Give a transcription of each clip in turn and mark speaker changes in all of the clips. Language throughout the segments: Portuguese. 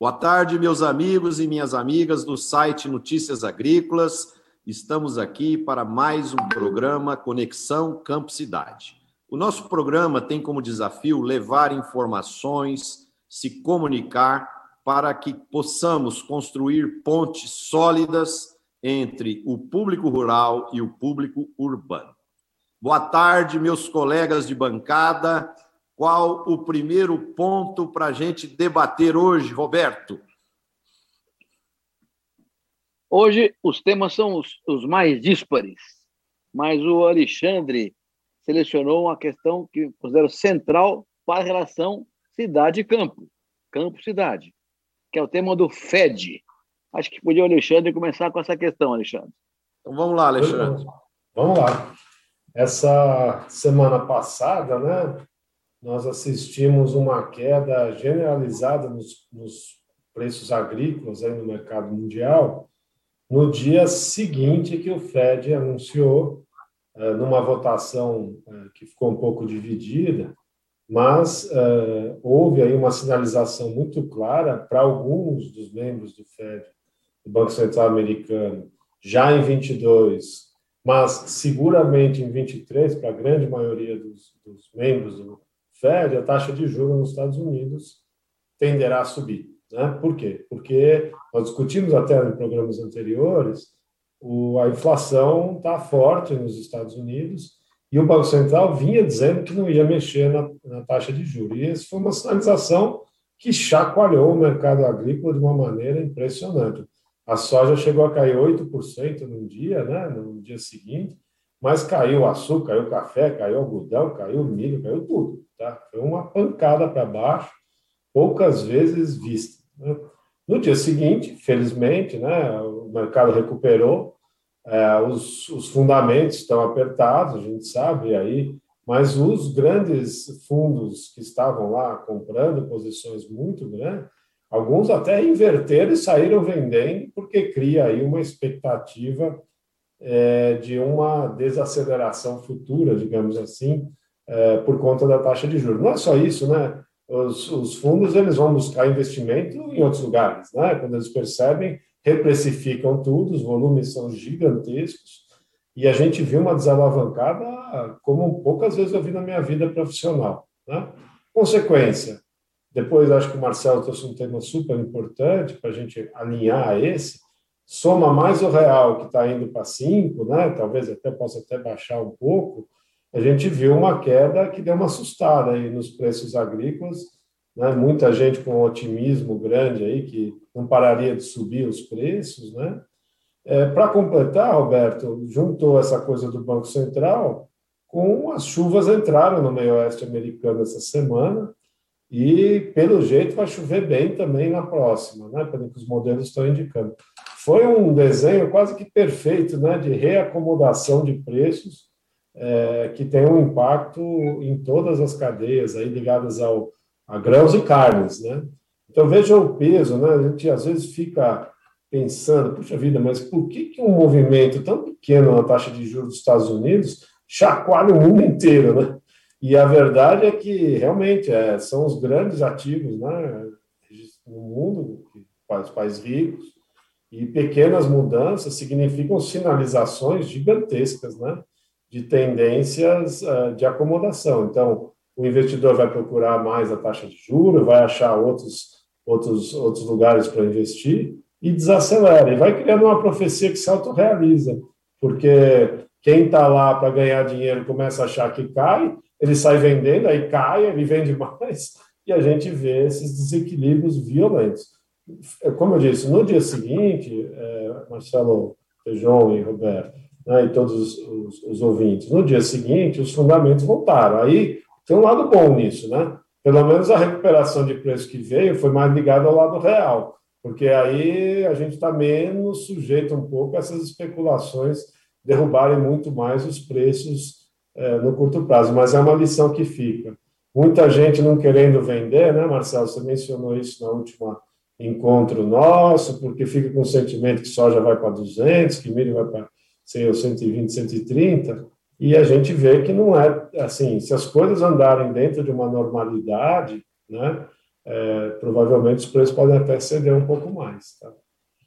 Speaker 1: Boa tarde, meus amigos e minhas amigas do site Notícias Agrícolas. Estamos aqui para mais um programa Conexão Campo Cidade. O nosso programa tem como desafio levar informações, se comunicar para que possamos construir pontes sólidas entre o público rural e o público urbano. Boa tarde, meus colegas de bancada. Qual o primeiro ponto para a gente debater hoje, Roberto?
Speaker 2: Hoje os temas são os, os mais díspares, mas o Alexandre selecionou uma questão que considero central para a relação cidade-campo, campo-cidade, que é o tema do FED. Acho que podia o Alexandre começar com essa questão, Alexandre.
Speaker 1: Então vamos lá, Alexandre.
Speaker 3: Vamos lá. Essa semana passada, né, nós assistimos uma queda generalizada nos, nos preços agrícolas aí no mercado mundial no dia seguinte que o Fed anunciou, eh, numa votação eh, que ficou um pouco dividida, mas eh, houve aí uma sinalização muito clara para alguns dos membros do Fed, do Banco Central Americano, já em 22, mas seguramente em 23, para a grande maioria dos, dos membros do Fed, a taxa de juros nos Estados Unidos tenderá a subir. Né? Por quê? Porque nós discutimos até em programas anteriores, o, a inflação está forte nos Estados Unidos e o Banco Central vinha dizendo que não ia mexer na, na taxa de juros. E isso foi uma sinalização que chacoalhou o mercado agrícola de uma maneira impressionante. A soja chegou a cair 8% num dia, né, no dia seguinte, mas caiu o açúcar, caiu o café, caiu o algodão, caiu o milho, caiu tudo. Tá? Foi uma pancada para baixo, poucas vezes vista. Né? No dia seguinte, felizmente, né, o mercado recuperou, é, os, os, fundamentos estão apertados, a gente sabe aí, mas os grandes fundos que estavam lá comprando posições muito grandes, alguns até inverteram e saíram vendendo, porque cria aí uma expectativa é, de uma desaceleração futura, digamos assim, é, por conta da taxa de juros. Não é só isso, né? Os, os, fundos eles vão buscar investimento em outros lugares, né? Quando eles percebem, reprecificam tudo, os volumes são gigantescos e a gente viu uma desalavancada como poucas vezes eu vi na minha vida profissional, né? Consequência, depois acho que o Marcelo trouxe um tema super importante para a gente alinhar a esse, soma mais o real que está indo para 5, né? Talvez até possa até baixar um pouco, a gente viu uma queda que deu uma assustada aí nos preços agrícolas, né? muita gente com um otimismo grande aí que não pararia de subir os preços, né? É, Para completar, Roberto, juntou essa coisa do Banco Central com as chuvas entraram no meio oeste americano essa semana e, pelo jeito, vai chover bem também na próxima, né? pelo que os modelos estão indicando. Foi um desenho quase que perfeito né? de reacomodação de preços é, que tem um impacto em todas as cadeias aí ligadas ao, a grãos e carnes, né? Então veja o peso, né? A gente às vezes fica pensando, puxa vida, mas por que, que um movimento tão pequeno na taxa de juros dos Estados Unidos chacoalha o mundo inteiro, né? E a verdade é que realmente é, são os grandes ativos, né? No mundo, os países ricos, e pequenas mudanças significam sinalizações gigantescas, né? De tendências uh, de acomodação. Então, o investidor vai procurar mais a taxa de juros, vai achar outros, outros, outros lugares para investir e desacelera. E vai criando uma profecia que se autorrealiza, porque quem está lá para ganhar dinheiro começa a achar que cai, ele sai vendendo, aí cai, ele vende mais, e a gente vê esses desequilíbrios violentos. Como eu disse, no dia seguinte, é, Marcelo Feijão e Roberto, né, e todos os, os, os, ouvintes. No dia seguinte, os fundamentos voltaram. Aí tem um lado bom nisso, né? Pelo menos a recuperação de preço que veio foi mais ligada ao lado real, porque aí a gente está menos sujeito um pouco a essas especulações derrubarem muito mais os preços é, no curto prazo. Mas é uma lição que fica. Muita gente não querendo vender, né, Marcelo? Você mencionou isso na última encontro nosso, porque fica com o sentimento que soja vai para 200, que milho vai para sei 120, 130, e a gente vê que não é assim, se as coisas andarem dentro de uma normalidade, né, é, provavelmente os preços podem até ceder um pouco mais. Tá?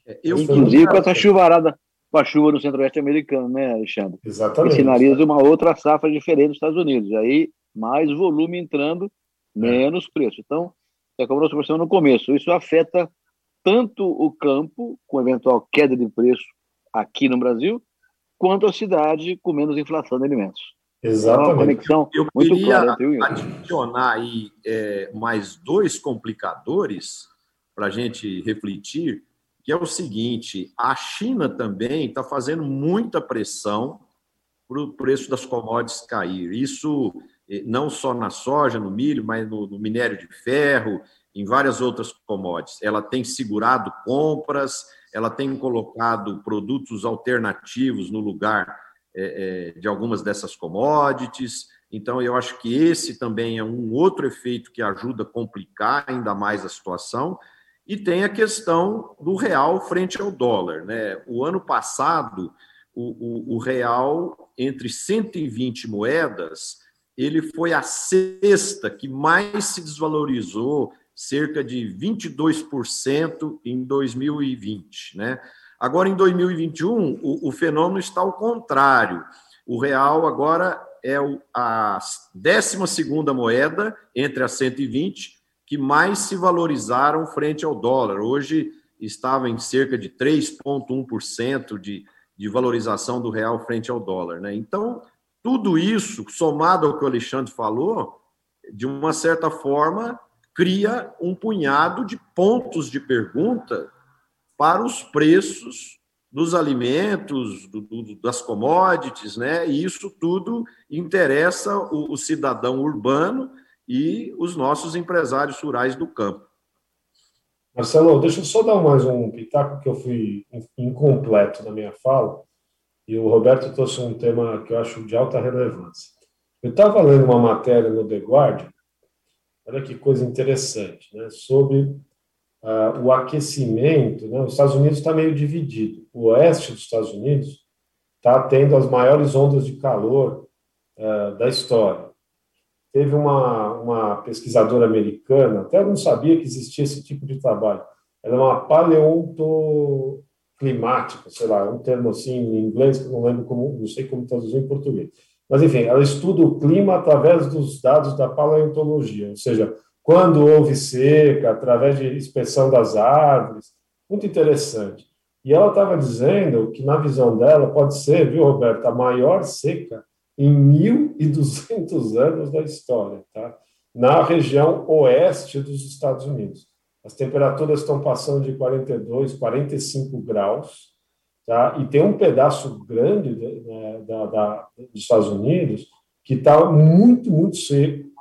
Speaker 2: É, eu, Inclusive com essa chuvarada, com a chuva no centro-oeste americano, né, Alexandre?
Speaker 3: Exatamente.
Speaker 2: Que sinaliza uma outra safra diferente dos Estados Unidos. Aí, mais volume entrando, menos preço. Então, é como nós conversamos no começo, isso afeta tanto o campo, com eventual queda de preço aqui no Brasil, quanto a cidade com menos inflação de alimentos.
Speaker 3: Exatamente. É uma
Speaker 1: conexão eu, queria clara. adicionar aí é, mais dois complicadores para a gente refletir, que é o seguinte: a China também está fazendo muita pressão para o preço das commodities cair. Isso eh, não só na soja, no milho, mas no, no minério de ferro, em várias outras commodities. Ela tem segurado compras, ela tem colocado produtos alternativos no lugar é, é, de algumas dessas commodities. Então, eu acho que esse também é um outro efeito que ajuda a complicar ainda mais a situação. E tem a questão do real frente ao dólar. Né? O ano passado, o, o, o real, entre 120 moedas, ele foi a sexta que mais se desvalorizou, cerca de 22% em 2020. Né? Agora, em 2021, o, o fenômeno está ao contrário. O real agora é a 12 moeda entre as 120 que mais se valorizaram frente ao dólar. Hoje estava em cerca de 3,1% de, de valorização do real frente ao dólar. Né? Então, tudo isso, somado ao que o Alexandre falou, de uma certa forma, cria um punhado de pontos de pergunta para os preços dos alimentos, do, do, das commodities, né? E isso tudo interessa o, o, cidadão urbano e os nossos empresários rurais do campo.
Speaker 3: Marcelo, deixa eu só dar mais um pitaco que eu fui incompleto na minha fala, e o Roberto trouxe um tema que eu acho de alta relevância. Eu estava lendo uma matéria no The Guardian, olha que coisa interessante, né, sobre uh, o aquecimento, né, os Estados Unidos está meio dividido. O oeste dos Estados Unidos está tendo as maiores ondas de calor uh, da história. Teve uma, uma pesquisadora americana, até não sabia que existia esse tipo de trabalho. Ela é uma paleontoclimática, sei lá, um termo assim em inglês que eu não lembro como, não sei como traduzir em português. Mas, enfim, ela estuda o clima através dos dados da paleontologia, ou seja, quando houve seca, através de inspeção das árvores, muito interessante. E ela estava dizendo que, na visão dela, pode ser, viu, Roberto, a maior seca em 1.200 anos da história, tá? na região oeste dos Estados Unidos. As temperaturas estão passando de 42, 45 graus, tá? e tem um pedaço grande né, da, da, dos Estados Unidos que está muito, muito seco,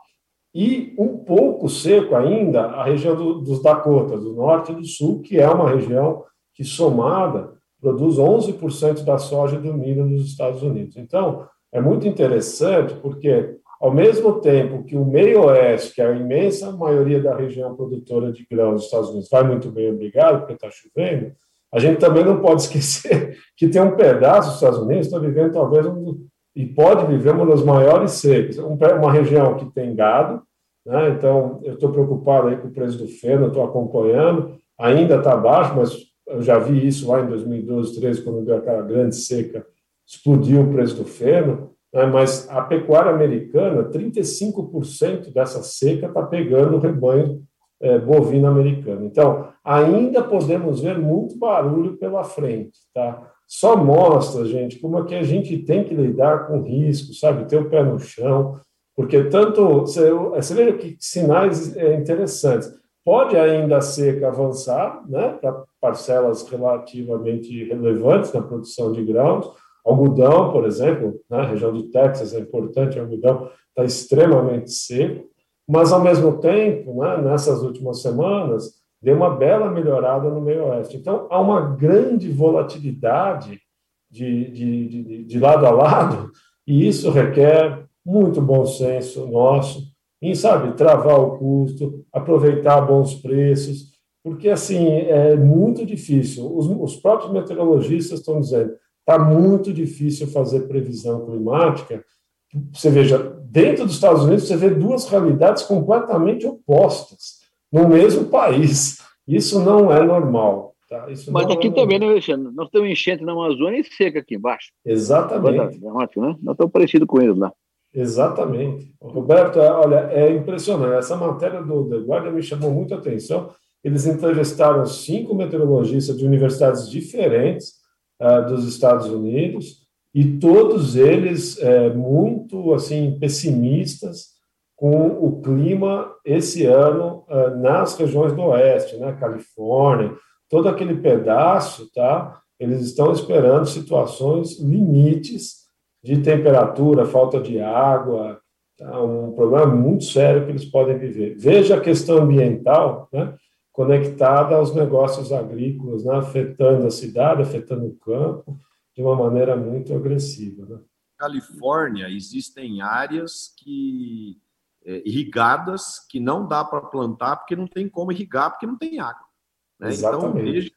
Speaker 3: e um pouco seco ainda a região do, dos Dakotas, do norte e do sul, que é uma região que, somada, produz 11% da soja e do milho nos Estados Unidos. Então, é muito interessante porque, ao mesmo tempo que o meio oeste, que é a imensa maioria da região produtora de grãos dos Estados Unidos, vai muito bem, obrigado, porque está chovendo, a gente também não pode esquecer que tem um pedaço dos Estados Unidos está vivendo talvez um, e pode viver uma das maiores secas. Uma região que tem gado, né? então eu estou preocupado aí com o preço do feno, estou acompanhando, ainda está baixo, mas eu já vi isso lá em 2012, 2013, quando deu aquela grande seca, explodiu o preço do feno, né? mas a pecuária americana, 35% dessa seca está pegando o rebanho é, americano. Então, ainda podemos ver muito barulho pela frente, tá? só mostra, gente, como é que a gente tem que lidar com risco, sabe? Ter o pé no chão, porque tanto. Você, você veja que sinais é, interessantes. Pode ainda ser que avançar, né, para parcelas relativamente relevantes na produção de grãos. Algodão, por exemplo, na né, região do Texas é importante, o algodão está extremamente seco, mas ao mesmo tempo, né, nessas últimas semanas, deu uma bela melhorada no meio oeste. Então, há uma grande volatilidade de, de, de, de lado a lado, e isso requer muito bom senso nosso em, sabe, travar o custo, aproveitar bons preços, porque, assim, é muito difícil. Os, os próprios meteorologistas estão dizendo está muito difícil fazer previsão climática. Você veja, dentro dos Estados Unidos, você vê duas realidades completamente opostas no mesmo país. Isso não é normal. Tá?
Speaker 2: Mas aqui é também, né, Alexandre? Nós temos enchente na Amazônia e seca aqui embaixo.
Speaker 3: Exatamente.
Speaker 2: Dramático, né? Nós estamos parecidos com eles lá.
Speaker 3: Exatamente. Roberto, é, olha, é impressionante. Essa matéria do The Guardian me chamou muita atenção. Eles entrevistaram cinco meteorologistas de universidades diferentes uh, dos Estados Unidos e todos eles uh, muito assim pessimistas com o clima esse ano uh, nas regiões do oeste, né, Califórnia, todo aquele pedaço, tá? Eles estão esperando situações limites de temperatura, falta de água, tá? um problema muito sério que eles podem viver. Veja a questão ambiental, né? conectada aos negócios agrícolas, né? afetando a cidade, afetando o campo, de uma maneira muito agressiva. Né?
Speaker 1: Califórnia, existem áreas que é, irrigadas que não dá para plantar porque não tem como irrigar, porque não tem água. Né? Então, veja,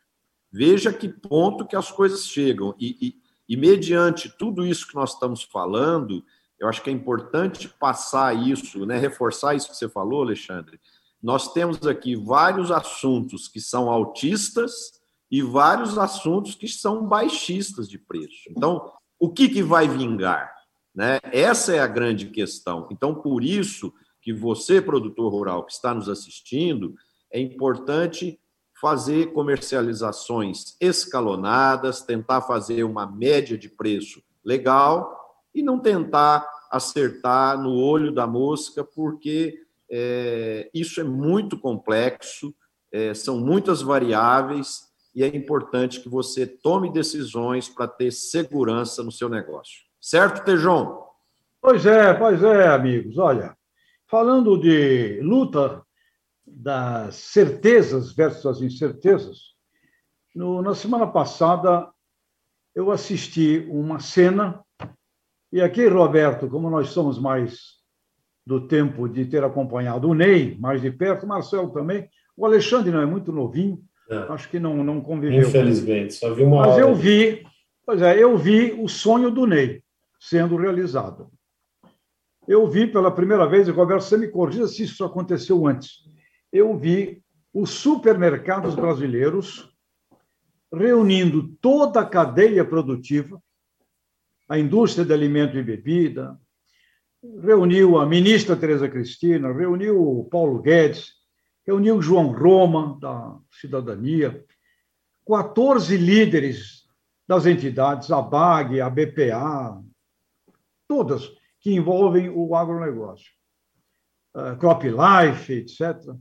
Speaker 1: veja que ponto que as coisas chegam. E, e, e, mediante tudo isso que nós estamos falando, eu acho que é importante passar isso, né? reforçar isso que você falou, Alexandre. Nós temos aqui vários assuntos que são altistas e vários assuntos que são baixistas de preço. Então, o que, que vai vingar? Né? Essa é a grande questão. Então, por isso que você, produtor rural, que está nos assistindo, é importante fazer comercializações escalonadas, tentar fazer uma média de preço legal e não tentar acertar no olho da mosca, porque é, isso é muito complexo, é, são muitas variáveis e é importante que você tome decisões para ter segurança no seu negócio. Certo, Tejon?
Speaker 4: Pois é, pois é, amigos. Olha, falando de luta das certezas versus as incertezas, no, na semana passada eu assisti uma cena, e aqui, Roberto, como nós somos mais do tempo de ter acompanhado o Ney mais de perto, Marcelo também, o Alexandre não é muito novinho, é. acho que não, não conviveu.
Speaker 3: Infelizmente, só vi uma
Speaker 4: Mas eu vi, pois é, eu vi o sonho do Ney sendo realizado. Eu vi pela primeira vez, e Roberto, você me corrija se isso aconteceu antes. Eu vi os supermercados brasileiros reunindo toda a cadeia produtiva, a indústria de alimento e bebida, reuniu a ministra Tereza Cristina, reuniu o Paulo Guedes, reuniu João Roma, da Cidadania, 14 líderes das entidades, a BAG, a BPA, todas que envolvem o agronegócio, uh, Crop Life, etc.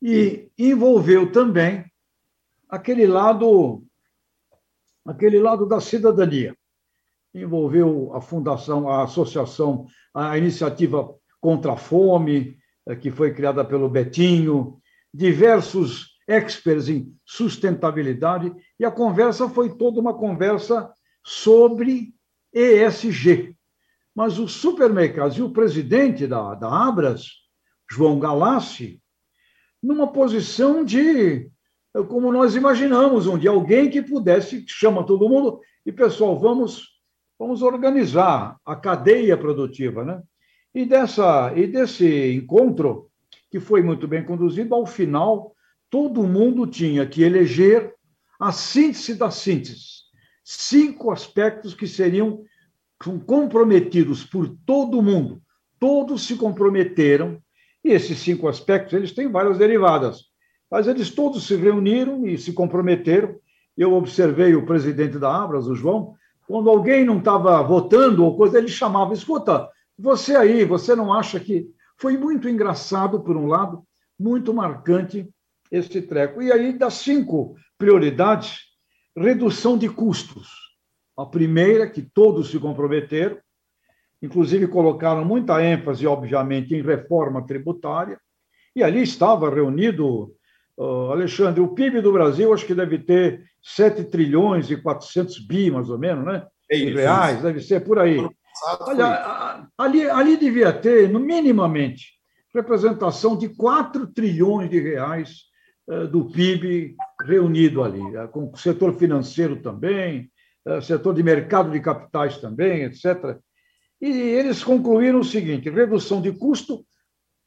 Speaker 4: E envolveu também aquele lado, aquele lado da cidadania. Envolveu a fundação, a associação, a iniciativa contra a fome, que foi criada pelo Betinho, diversos experts em sustentabilidade, e a conversa foi toda uma conversa sobre ESG. Mas os supermercados e o presidente da, da Abras, João Galassi, numa posição de, como nós imaginamos, um de alguém que pudesse, chama todo mundo, e pessoal, vamos, vamos organizar a cadeia produtiva. Né? E, dessa, e desse encontro, que foi muito bem conduzido, ao final, todo mundo tinha que eleger a síntese da síntese cinco aspectos que seriam comprometidos por todo mundo. Todos se comprometeram, e esses cinco aspectos eles têm várias derivadas, mas eles todos se reuniram e se comprometeram. Eu observei o presidente da Abras, o João, quando alguém não estava votando ou coisa, ele chamava, escuta, você aí, você não acha que... Foi muito engraçado, por um lado, muito marcante esse treco. E aí, das cinco prioridades, redução de custos. A primeira, que todos se comprometeram, inclusive colocaram muita ênfase, obviamente, em reforma tributária, e ali estava reunido, uh, Alexandre, o PIB do Brasil acho que deve ter 7 trilhões e 400 bi, mais ou menos, né? É isso, reais, deve ser por aí. Olha, ali, ali devia ter, no minimamente, representação de 4 trilhões de reais eh, do PIB reunido ali, eh, com o setor financeiro também, eh, setor de mercado de capitais também, etc. E eles concluíram o seguinte: redução de custo,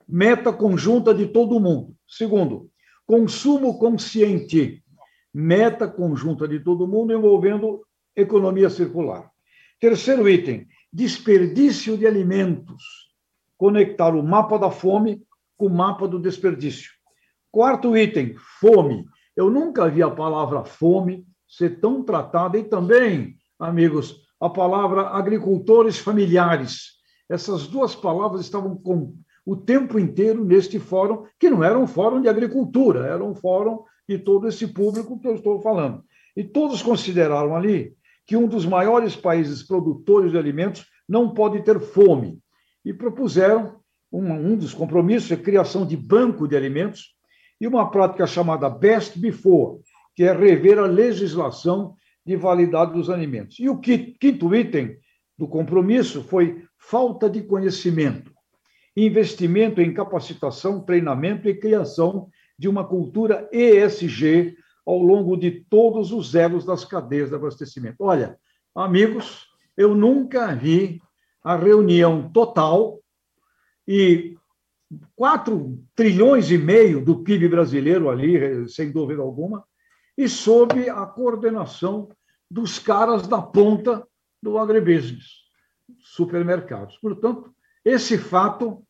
Speaker 4: meta conjunta de todo mundo. Segundo, consumo consciente, meta conjunta de todo mundo envolvendo economia circular. Terceiro item, desperdício de alimentos. Conectar o mapa da fome com o mapa do desperdício. Quarto item, fome. Eu nunca vi a palavra fome ser tão tratada e também, amigos, a palavra agricultores familiares. Essas duas palavras estavam com o tempo inteiro neste fórum, que não era um fórum de agricultura, era um fórum de todo esse público que eu estou falando. E todos consideraram ali que um dos maiores países produtores de alimentos não pode ter fome. E propuseram um, um dos compromissos, a criação de banco de alimentos e uma prática chamada Best Before, que é rever a legislação de validade dos alimentos. E o quinto item do compromisso foi falta de conhecimento, investimento em capacitação, treinamento e criação de uma cultura ESG ao longo de todos os elos das cadeias de abastecimento. Olha, amigos, eu nunca vi a reunião total e 4 trilhões e meio do PIB brasileiro ali, sem dúvida alguma, e sob a coordenação dos caras da ponta do agribusiness, supermercados. Portanto, esse fato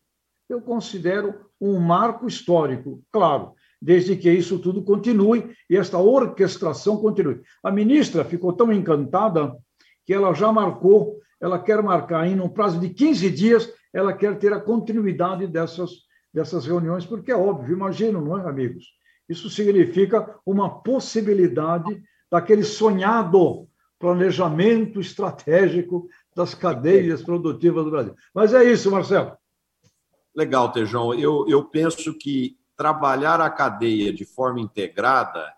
Speaker 4: eu considero um marco histórico, claro, desde que isso tudo continue e esta orquestração continue. A ministra ficou tão encantada que ela já marcou, ela quer marcar em um prazo de 15 dias, ela quer ter a continuidade dessas, dessas reuniões, porque é óbvio, imagino, não é, amigos? Isso significa uma possibilidade daquele sonhado planejamento estratégico das cadeias produtivas do Brasil. Mas é isso, Marcelo.
Speaker 1: Legal, Tejão. Eu, eu penso que trabalhar a cadeia de forma integrada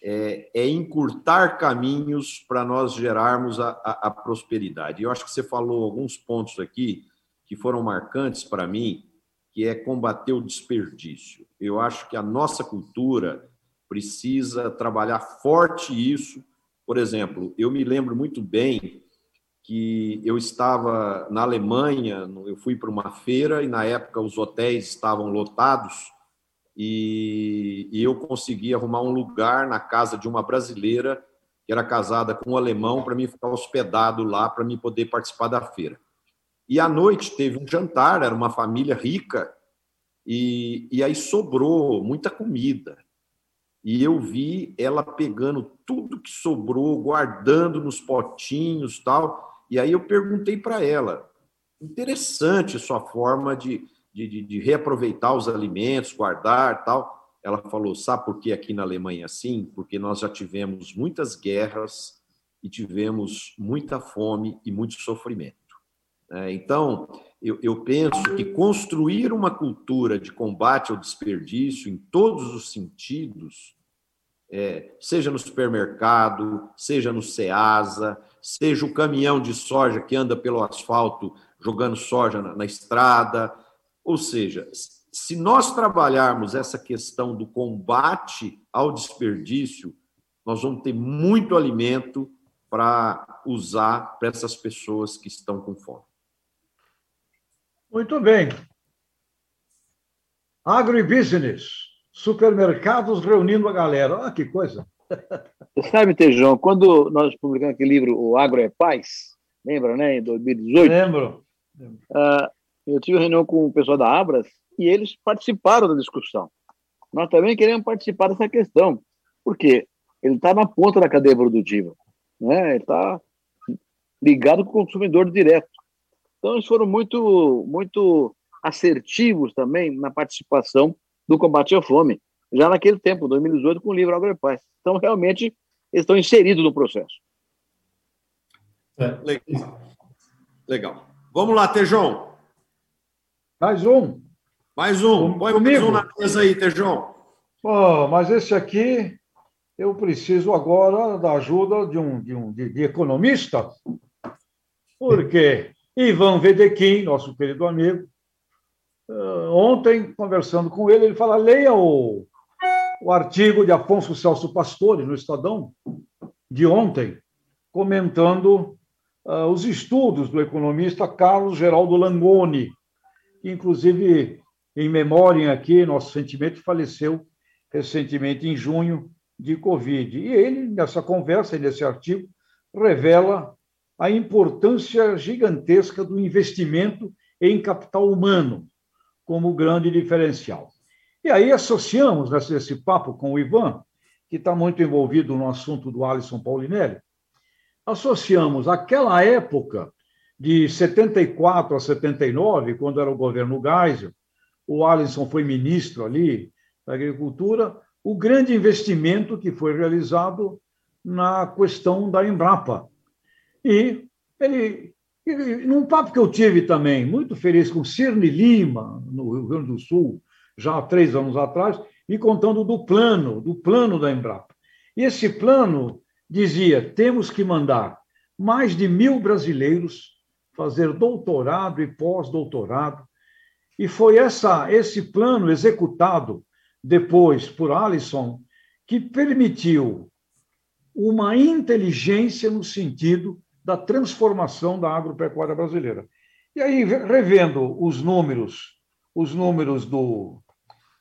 Speaker 1: é, é encurtar caminhos para nós gerarmos a, a, a prosperidade. Eu acho que você falou alguns pontos aqui que foram marcantes para mim, que é combater o desperdício. Eu acho que a nossa cultura precisa trabalhar forte isso. Por exemplo, eu me lembro muito bem que eu estava na Alemanha, eu fui para uma feira e na época os hotéis estavam lotados e, e eu consegui arrumar um lugar na casa de uma brasileira que era casada com um alemão para mim ficar hospedado lá para mim poder participar da feira. E à noite teve um jantar, era uma família rica e, e aí sobrou muita comida e eu vi ela pegando tudo que sobrou, guardando nos potinhos tal. E aí eu perguntei para ela: interessante sua forma de, de, de, reaproveitar os alimentos, guardar tal. Ela falou: sabe por que aqui na Alemanha é assim? Porque nós já tivemos muitas guerras e tivemos muita fome e muito sofrimento. É, então, eu, eu penso que construir uma cultura de combate ao desperdício em todos os sentidos, é, seja no supermercado, seja no SEASA, seja o caminhão de soja que anda pelo asfalto jogando soja na, na estrada, ou seja, se nós trabalharmos essa questão do combate ao desperdício, nós vamos ter muito alimento para usar para essas pessoas que estão com fome.
Speaker 4: Muito bem. Agribusiness, supermercados reunindo a galera. Ah, que coisa.
Speaker 2: Você sabe, Tejão, quando nós publicamos aquele livro, O Agro é Paz, lembra, né, em 2018?
Speaker 4: Lembro.
Speaker 2: Uh, eu tive reunião com o pessoal da Abras e eles participaram da discussão. Nós também queremos participar dessa questão, porque ele está na ponta da cadeia produtiva, né? ele está ligado com o consumidor direto. Então, eles foram muito, muito assertivos também na participação do combate à fome, já naquele tempo, 2018, com o livro Agropaz. Então, realmente, eles estão inseridos no processo.
Speaker 1: É, legal. Vamos lá, Tejão.
Speaker 4: Mais um.
Speaker 1: Mais um. Põe mais um na mesa aí, Tejão.
Speaker 4: Mas esse aqui, eu preciso agora da ajuda de um, de um de, de economista, porque Ivan Vedequim, nosso querido amigo, eh, ontem, conversando com ele, ele fala: leia o, o artigo de Afonso Celso Pastore, no Estadão, de ontem, comentando uh, os estudos do economista Carlos Geraldo Langoni, inclusive, em memória aqui, nosso sentimento faleceu recentemente em junho de Covid. E ele, nessa conversa, nesse artigo, revela a importância gigantesca do investimento em capital humano como grande diferencial. E aí associamos nesse papo com o Ivan, que está muito envolvido no assunto do Alisson Paulinelli, associamos aquela época de 74 a 79, quando era o governo Geisel, o Alisson foi ministro ali da Agricultura, o grande investimento que foi realizado na questão da Embrapa. E ele, ele, num papo que eu tive também, muito feliz com Cirne Lima, no Rio Grande do Sul, já há três anos atrás, e contando do plano, do plano da Embrapa. E esse plano dizia: temos que mandar mais de mil brasileiros fazer doutorado e pós-doutorado. E foi essa, esse plano executado depois por Alisson que permitiu uma inteligência no sentido da transformação da agropecuária brasileira. E aí, revendo os números, os números do,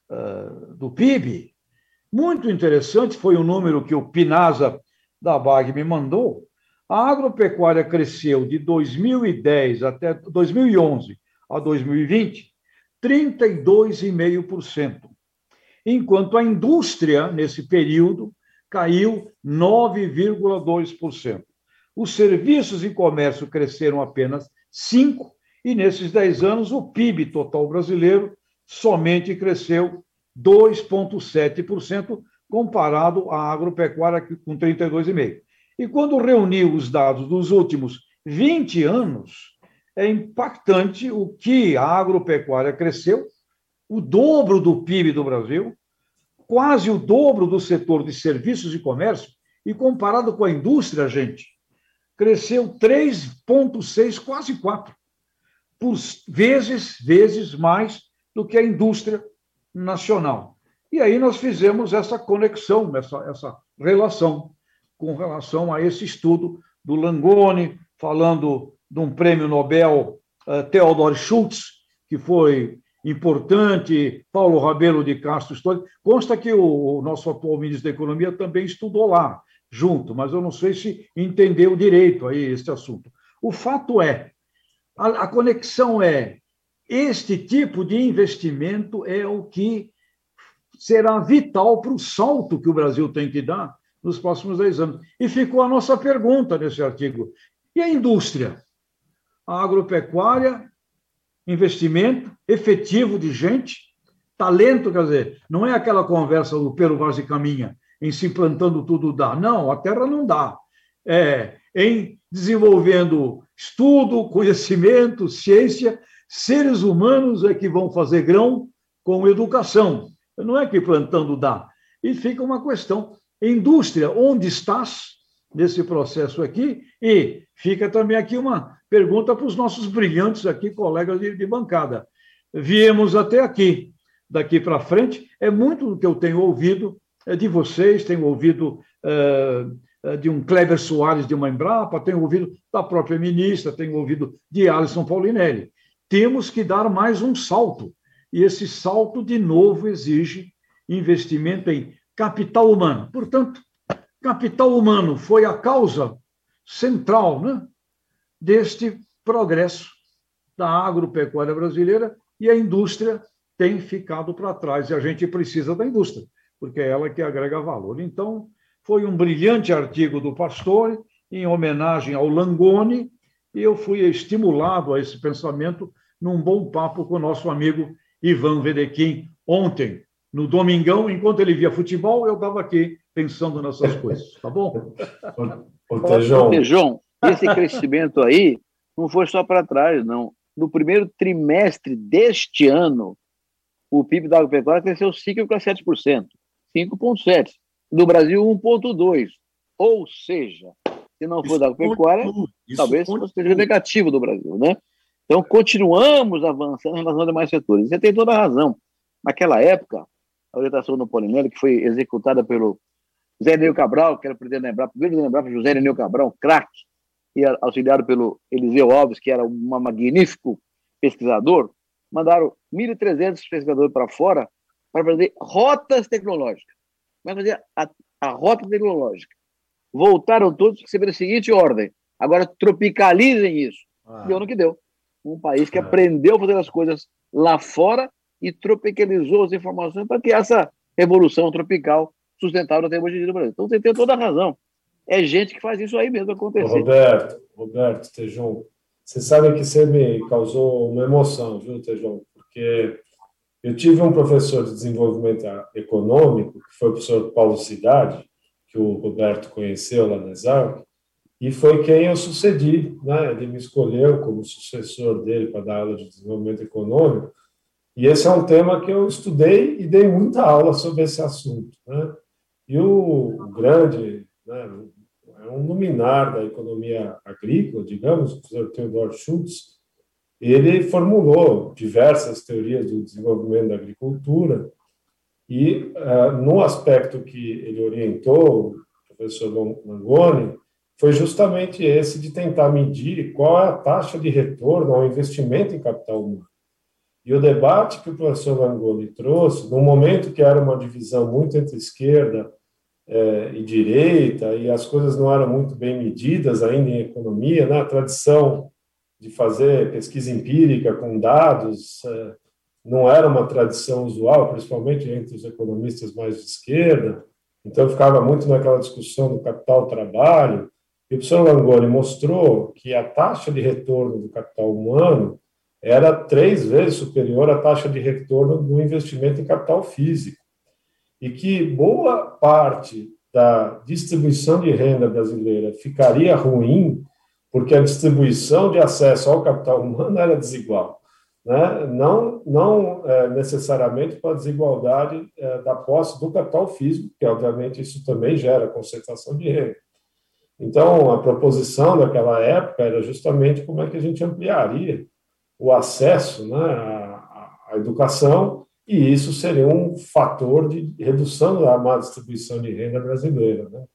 Speaker 4: uh, do PIB, muito interessante foi o número que o Pinasa da BAG me mandou, a agropecuária cresceu de 2010 até 2011 a 2020 32,5%, enquanto a indústria nesse período caiu 9,2%. Os serviços e comércio cresceram apenas 5 e nesses 10 anos o PIB total brasileiro somente cresceu 2,7% comparado à agropecuária com 32,5%. E quando reuniu os dados dos últimos 20 anos, é impactante o que a agropecuária cresceu, o dobro do PIB do Brasil, quase o dobro do setor de serviços e comércio, e comparado com a indústria, gente, cresceu 3,6, quase 4, por vezes, vezes mais do que a indústria nacional. E aí nós fizemos essa conexão, essa, essa relação com relação a esse estudo do Langoni, falando de um prêmio Nobel uh, Theodor Schultz, que foi importante, Paulo Rabelo de Castro Histórico. Consta que o, o, nosso atual ministro da Economia também estudou lá, junto, mas eu não sei se entendeu direito aí este assunto. O fato é, a, a conexão é, este tipo de investimento é o que será vital para o salto que o Brasil tem que dar nos próximos 10 anos. E ficou a nossa pergunta nesse artigo. E a indústria? A agropecuária, investimento efetivo de gente, talento, quer dizer, não é aquela conversa do Pero Vaz e Caminha, em se plantando tudo dá. Não, a terra não dá. É em desenvolvendo estudo, conhecimento, ciência, seres humanos é que vão fazer grão com educação. Não é que plantando dá. E fica uma questão Indústria, onde estás nesse processo aqui? E fica também aqui uma pergunta para os nossos brilhantes aqui, colegas de, de bancada. Viemos até aqui. Daqui para frente, é muito do que eu tenho ouvido é de vocês, tenho ouvido é, de um Kleber Soares de uma Embrapa, tenho ouvido da própria ministra, tenho ouvido de Alisson Paulinelli. Temos que dar mais um salto. E esse salto, de novo, exige investimento em capital humano. Portanto, capital humano foi a causa central né, deste progresso da agropecuária brasileira e a indústria tem ficado para trás e a gente precisa da indústria, porque é ela que agrega valor. Então, foi um brilhante artigo do Pastore em homenagem ao Langoni e eu fui estimulado a esse pensamento num bom papo com o nosso amigo Ivan Vedequim ontem, no domingão, enquanto ele via futebol, eu estava aqui pensando nessas coisas, tá bom?
Speaker 2: Ô, Tejão, esse crescimento aí não foi só para trás, não. No primeiro trimestre deste ano, o PIB da agropecuária cresceu 5,7%, 5,7%. No Brasil, 1,2%. Ou seja, se não for da agropecuária, talvez seja negativo do Brasil, né? Então, continuamos avançando em relação a demais setores. Você tem toda a razão. Naquela época, a orientação do Polinelli, que foi executada pelo Zé Eneu Cabral, que era presidente da Embrapa, primeiro da Embrapa, José Eneu Cabral, craque, e auxiliado pelo Eliseu Alves, que era um magnífico pesquisador, mandaram 1.300 pescadores para fora para fazer rotas tecnológicas. Vai fazer a, a rota tecnológica. Voltaram todos receberam a seguinte ordem: agora tropicalizem isso. Ah. Deu no que deu. Um país que ah. aprendeu a fazer as coisas lá fora e tropicalizou as informações para que essa revolução tropical sustentável tenha hoje no Brasil. Então você tem toda a razão. É gente que faz isso aí mesmo acontecer.
Speaker 3: Roberto, Roberto, Tejão, você sabe que você me causou uma emoção, viu, Tejão? Porque eu tive um professor de desenvolvimento econômico, que foi o professor Paulo Cidade, que o Roberto conheceu lá na Exalc, e foi quem eu sucedi, né? Ele me escolheu como sucessor dele para dar aula de desenvolvimento econômico, e esse é um tema que eu estudei e dei muita aula sobre esse assunto, né? E o, grande, né, é um luminar da economia agrícola, digamos, o professor Theodor Schultz, ele formulou diversas teorias do desenvolvimento da agricultura e, uh, no aspecto que ele orientou, o professor Langoni, foi justamente esse de tentar medir qual é a taxa de retorno ao investimento em capital humano. E o debate que o professor Langoni trouxe, no momento que era uma divisão muito entre esquerda é, e direita, e as coisas não eram muito bem medidas ainda em economia, né? a tradição de fazer pesquisa empírica com dados é, não era uma tradição usual, principalmente entre os economistas mais de esquerda, então ficava muito naquela discussão do capital-trabalho, e o professor Langoni mostrou que a taxa de retorno do capital humano era três vezes superior à taxa de retorno do investimento em capital físico. E que boa parte da distribuição de renda brasileira ficaria ruim porque a distribuição de acesso ao capital humano era desigual. Né? Não, não é, necessariamente para a desigualdade é, da posse do capital físico, que obviamente isso também gera concentração de renda. Então, a proposição daquela época era justamente como é que a gente ampliaria o acesso né, à, à educação, e isso seria um fator de redução da má distribuição de renda brasileira. Né?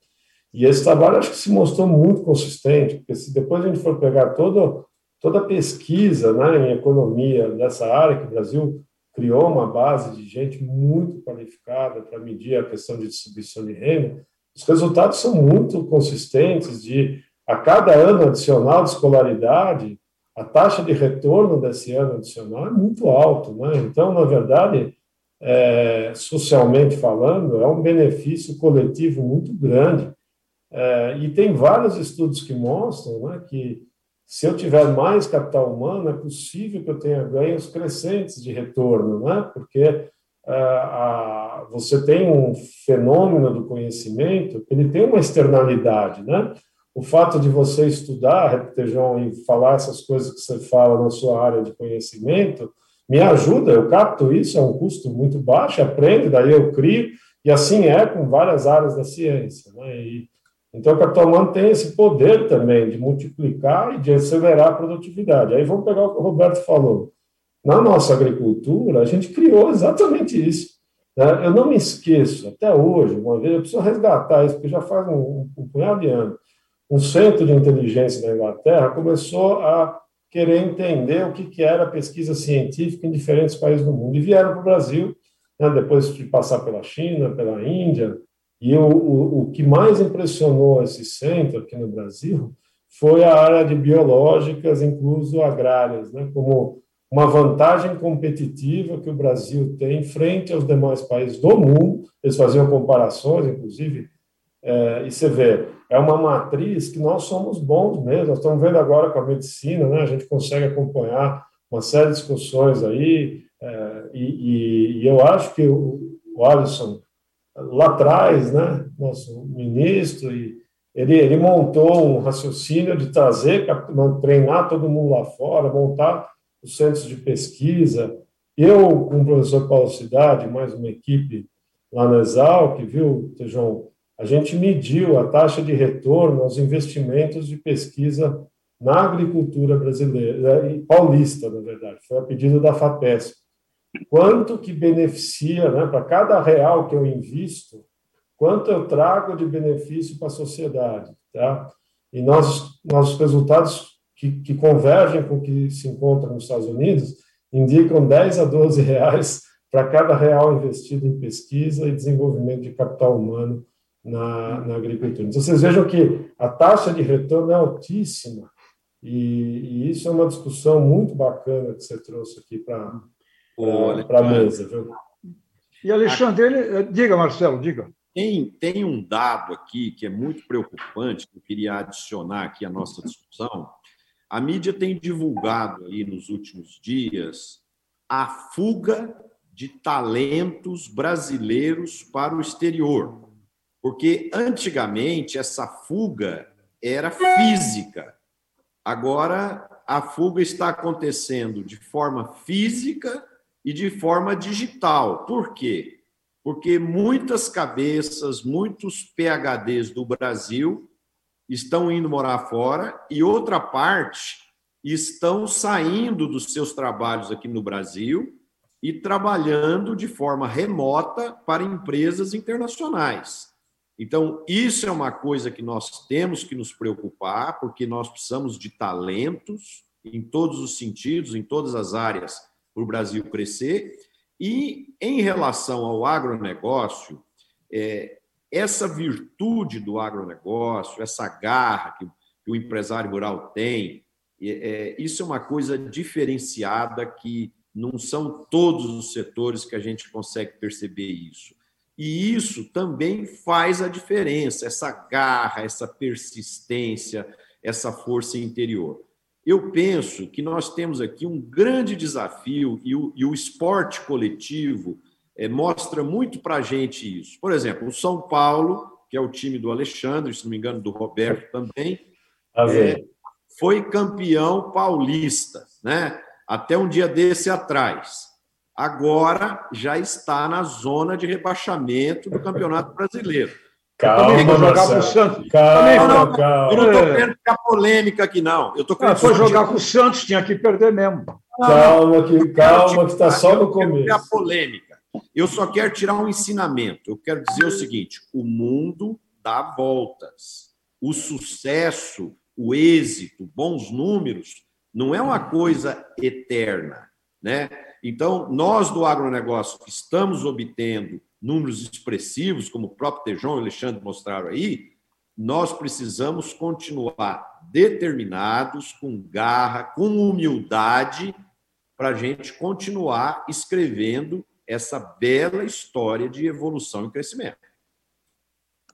Speaker 3: E esse trabalho acho que se mostrou muito consistente, porque se depois a gente for pegar toda, toda a pesquisa né, em economia dessa área, que o Brasil criou uma base de gente muito qualificada para medir a questão de distribuição de renda, os resultados são muito consistentes de a cada ano adicional de escolaridade, a taxa de retorno desse ano adicional é muito alta. Né? Então, na verdade, é, socialmente falando, é um benefício coletivo muito grande. É, e tem vários estudos que mostram né, que se eu tiver mais capital humano, é possível que eu tenha ganhos crescentes de retorno, né? porque é, a, você tem um fenômeno do conhecimento, ele tem uma externalidade, né? O fato de você estudar, Repetejão, e falar essas coisas que você fala na sua área de conhecimento, me ajuda, eu capto isso, é um custo muito baixo, aprendo, daí eu crio, e assim é com várias áreas da ciência. Né? E, então, o capital humano tem esse poder também de multiplicar e de acelerar a produtividade. Aí vamos pegar o que o Roberto falou. Na nossa agricultura, a gente criou exatamente isso. Né? Eu não me esqueço, até hoje, uma vez, eu preciso resgatar isso, porque já faz um, um punhado de anos um centro de inteligência da Inglaterra começou a querer entender o que, que era pesquisa científica em diferentes países do mundo. E vieram para o Brasil, né, depois de passar pela China, pela Índia. E o, o, o que mais impressionou esse centro aqui no Brasil foi a área de biológicas, incluso agrárias, né, como uma vantagem competitiva que o Brasil tem frente aos demais países do mundo. Eles faziam comparações, inclusive, é, e você vê, é uma matriz que nós somos bons mesmo. Nós estamos vendo agora com a medicina, né? A gente consegue acompanhar uma série de discussões aí, é, e, e, e, eu acho que o, o Alisson, lá atrás, né, nosso ministro, e ele, ele montou um raciocínio de trazer, treinar todo mundo lá fora, montar os centros de pesquisa. Eu, com o professor Paulo Cidade, mais uma equipe lá na Exalc, viu, Tejão, a gente mediu a taxa de retorno aos investimentos de pesquisa na agricultura brasileira, paulista, na verdade, foi a pedido da FAPESP. Quanto que beneficia, né, para cada real que eu invisto, quanto eu trago de benefício para a sociedade, tá? E nós, nossos resultados que, que convergem com o que se encontra nos Estados Unidos, indicam 10 a 12 reais para cada real investido em pesquisa e desenvolvimento de capital humano na, na agricultura. Então, vocês vejam que a taxa de retorno é altíssima, e, e isso é uma discussão muito bacana que você trouxe aqui para a mesa. Viu?
Speaker 4: E, Alexandre, ele, eh, diga, Marcelo, diga.
Speaker 1: Tem, tem um dado aqui que é muito preocupante, que eu queria adicionar aqui à nossa discussão. A mídia tem divulgado aí nos últimos dias a fuga de talentos brasileiros para o exterior. Porque antigamente essa fuga era física. Agora a fuga está acontecendo de forma física e de forma digital. Por quê? porque muitas cabeças, muitos PHDs do Brasil estão indo morar fora e outra parte estão saindo dos seus trabalhos aqui no Brasil e trabalhando de forma remota para empresas internacionais. Então, isso é uma coisa que nós temos que nos preocupar, porque nós precisamos de talentos em todos os sentidos, em todas as áreas, para o Brasil crescer. E em relação ao agronegócio, é, essa virtude do agronegócio, essa garra que, que o empresário rural tem, é, isso é uma coisa diferenciada que não são todos os setores que a gente consegue perceber isso. E isso também faz a diferença, essa garra, essa persistência, essa força interior. Eu penso que nós temos aqui um grande desafio e o, e o esporte coletivo é, mostra muito para a gente isso. Por exemplo, o São Paulo, que é o time do Alexandre, se não me engano, do Roberto também, é, foi campeão paulista, né? até um dia desse atrás. Agora já está na zona de rebaixamento do Campeonato Brasileiro.
Speaker 3: Calma,
Speaker 4: jogar Marcelo. com o Santos.
Speaker 3: Calma, não, calma.
Speaker 1: Eu não estou querendo ficar polêmica aqui, não. Eu tô
Speaker 4: ah, foi jogar com o Santos, tinha que perder mesmo.
Speaker 3: Calma, que, calma, que está só no começo.
Speaker 1: a polêmica. Eu só quero tirar um ensinamento. Eu quero dizer o seguinte: o mundo dá voltas. O sucesso, o êxito, bons números, não é uma coisa eterna. Né? Então, nós do agronegócio que estamos obtendo números expressivos, como o próprio Tejon e o Alexandre mostraram aí, nós precisamos continuar determinados, com garra, com humildade, para a gente continuar escrevendo essa bela história de evolução e crescimento.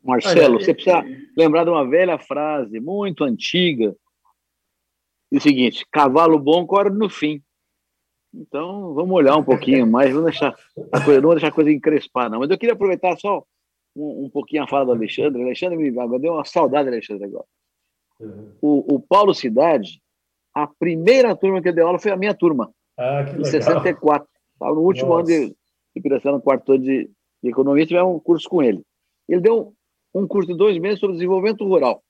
Speaker 2: Marcelo, você precisa lembrar de uma velha frase muito antiga. É o seguinte: cavalo bom corre no fim. Então, vamos olhar um pouquinho mais, vamos deixar a coisa, não vamos deixar a coisa encrespar, não. Mas eu queria aproveitar só um, um pouquinho a fala do Alexandre. Alexandre me deu uma saudade Alexandre agora. Uhum. O, o, Paulo Cidade, a primeira turma que deu aula foi a minha turma,
Speaker 3: ah, que
Speaker 2: em 64. Estava no último Nossa. ano de, de no quarto ano de, de economia, tivemos um curso com ele. Ele deu um curso de dois meses sobre desenvolvimento rural.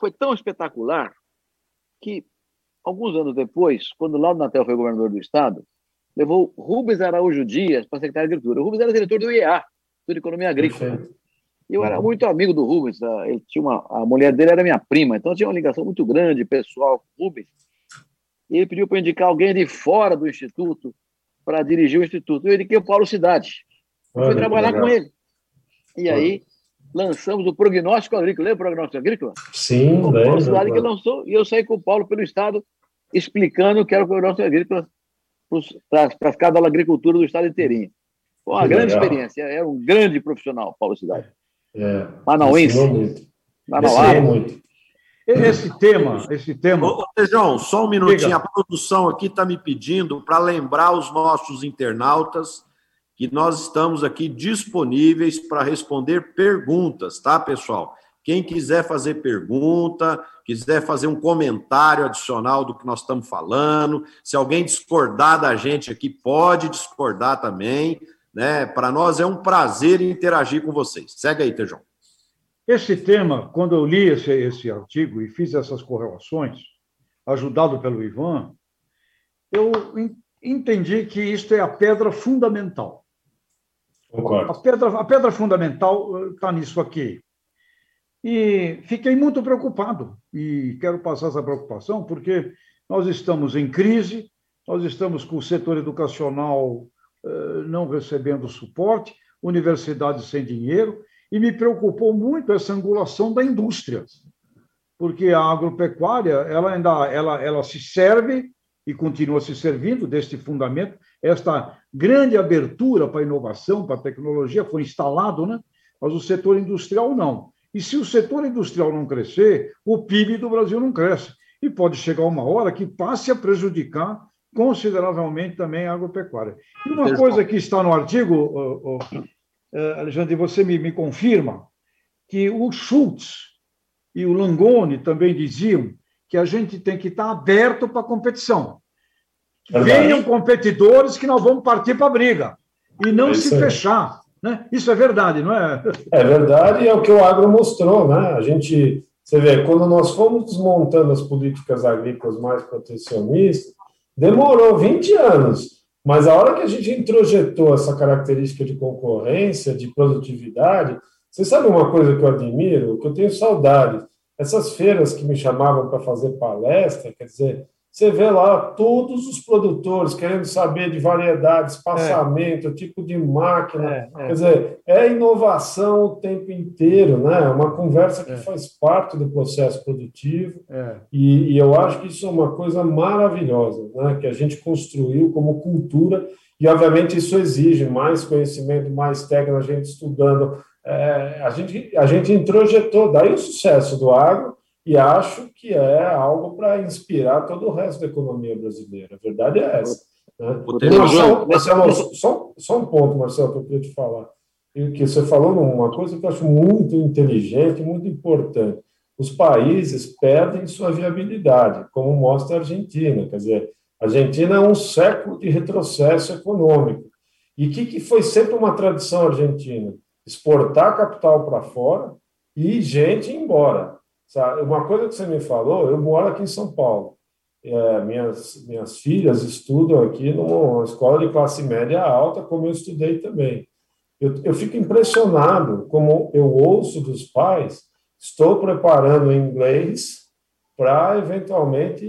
Speaker 2: Foi tão espetacular que alguns anos depois, quando Laudo Natel foi governador do estado, levou Rubens Araújo Dias para secretário de Agricultura. O Rubens era diretor do IEA, do Economia Agrícola. Eu era muito amigo do Rubens. Ele tinha uma, a mulher dele era minha prima, então tinha uma ligação muito grande, pessoal, com o Rubens. E ele pediu para indicar alguém de fora do Instituto para dirigir o Instituto. Eu indiquei o Paulo Cidade. Eu fui trabalhar com ele. E aí lançamos o prognóstico agrícola. Lembra o prognóstico agrícola?
Speaker 3: Sim,
Speaker 2: o Paulo Cidade que lançou, e eu saí com o Paulo pelo Estado explicando o que era o prognóstico agrícola para cada agricultura do Estado inteirinho. Foi uma que grande legal. experiência. Era um grande profissional, Paulo Cidade.
Speaker 3: É,
Speaker 2: Manauense.
Speaker 3: Muito. Manauara. muito.
Speaker 4: Esse tema, esse tema.
Speaker 1: Ô, Tejão, só um minutinho. Diga. A produção aqui está me pedindo para lembrar os nossos internautas que nós estamos aqui disponíveis para responder perguntas, tá, pessoal? Quem quiser fazer pergunta, quiser fazer um comentário adicional do que nós estamos falando, se alguém discordar da gente aqui, pode discordar também. Né? Para nós é um prazer interagir com vocês. Segue aí, Tejão.
Speaker 4: Esse tema, quando eu li esse, esse artigo e fiz essas correlações, ajudado pelo Ivan, eu entendi que isto é a pedra fundamental.
Speaker 3: Concordo.
Speaker 4: A pedra, a pedra fundamental está nisso aqui. E fiquei muito preocupado, e quero passar essa preocupação, porque nós estamos em crise, nós estamos com o setor educacional eh, não recebendo suporte, universidades sem dinheiro, e me preocupou muito essa angulação da indústria, porque a agropecuária ela ainda ela, ela se serve e continua se servindo deste fundamento. Esta grande abertura para a inovação, para a tecnologia foi instalado, né? mas o setor industrial não. E se o setor industrial não crescer, o PIB do Brasil não cresce. E pode chegar uma hora que passe a prejudicar consideravelmente também a agropecuária. E uma coisa que está no artigo, eh, Alexandre, você me, me confirma, que o Schultz e o Langoni também diziam que a gente tem que estar aberto para a competição. Verdade. Venham competidores que nós vamos partir para a briga e não é se fechar. Né? Isso é verdade, não é?
Speaker 3: É verdade e é o que o agro mostrou. Né? A gente, você vê, quando nós fomos desmontando as políticas agrícolas mais protecionistas, demorou 20 anos. Mas a hora que a gente introjetou essa característica de concorrência, de produtividade, você sabe uma coisa que eu admiro, que eu tenho saudade? Essas feiras que me chamavam para fazer palestra, quer dizer, você vê lá todos os produtores querendo saber de variedades, passamento, é. tipo de máquina. É, é. Quer dizer, é inovação o tempo inteiro, né? É uma conversa que é. faz parte do processo produtivo. É. E, e, eu acho que isso é uma coisa maravilhosa, né? Que a gente construiu como cultura. E, obviamente, isso exige mais conhecimento, mais técnica, a gente estudando. a, gente, a gente introjetou, daí o sucesso do agro e acho que é algo para inspirar todo o resto da economia brasileira. A verdade é essa. Né? Marcelo, Marcelo, só, só um ponto, Marcelo, que eu queria te falar. Que você falou numa coisa que eu acho muito inteligente, muito importante. Os países perdem sua viabilidade, como mostra a Argentina. Quer dizer, a Argentina é um século de retrocesso econômico. E o que, que foi sempre uma tradição argentina? Exportar capital para fora e gente embora. Sabe? Uma coisa que você me falou, eu moro aqui em São Paulo. É, minhas, minhas filhas estudam aqui numa escola de classe média alta, como eu estudei também. Eu, eu fico impressionado como eu ouço dos pais, estou preparando inglês para eventualmente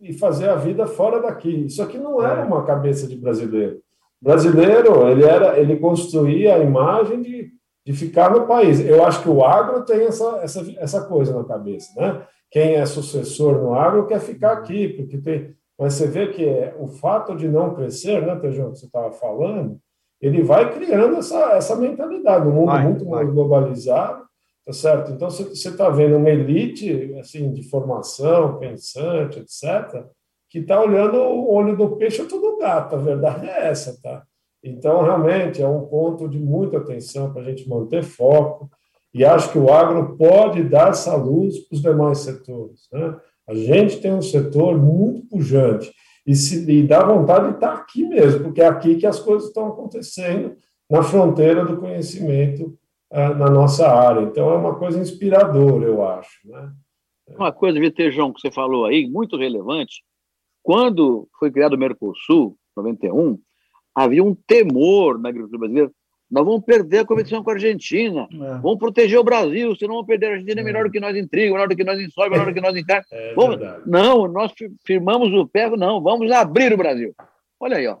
Speaker 3: e fazer a vida fora daqui. Isso aqui não era é. uma cabeça de brasileiro. Brasileiro, ele era, ele construía a imagem de de ficar no país. Eu acho que o agro tem essa, essa, essa coisa na cabeça, né? Quem é sucessor no agro quer ficar aqui, porque tem. Mas você vê que é, o fato de não crescer, né, Tejão, que você estava falando, ele vai criando essa, essa mentalidade, um mundo vai, muito vai. mais globalizado, tá certo? Então você está vendo uma elite assim de formação, pensante, etc., que está olhando o olho do peixe ou do gato. A verdade é essa, tá? Então, realmente, é um ponto de muita atenção para a gente manter foco, e acho que o agro pode dar essa luz para os demais setores. Né? A gente tem um setor muito pujante, e, se, e dá vontade de estar aqui mesmo, porque é aqui que as coisas estão acontecendo, na fronteira do conhecimento uh, na nossa área. Então, é uma coisa inspiradora, eu acho. Né?
Speaker 2: Uma coisa, Vitejão, que você falou aí, muito relevante, quando foi criado o Mercosul, 91, havia um temor na agricultura brasileira. Nós vamos perder a competição com a Argentina. É. Vamos proteger o Brasil, senão vamos perder a Argentina é melhor do que nós em trigo, melhor do que nós em soja, melhor do que nós em carne. É vamos... Não, nós firmamos o pé, não, vamos abrir o Brasil. Olha aí, ó.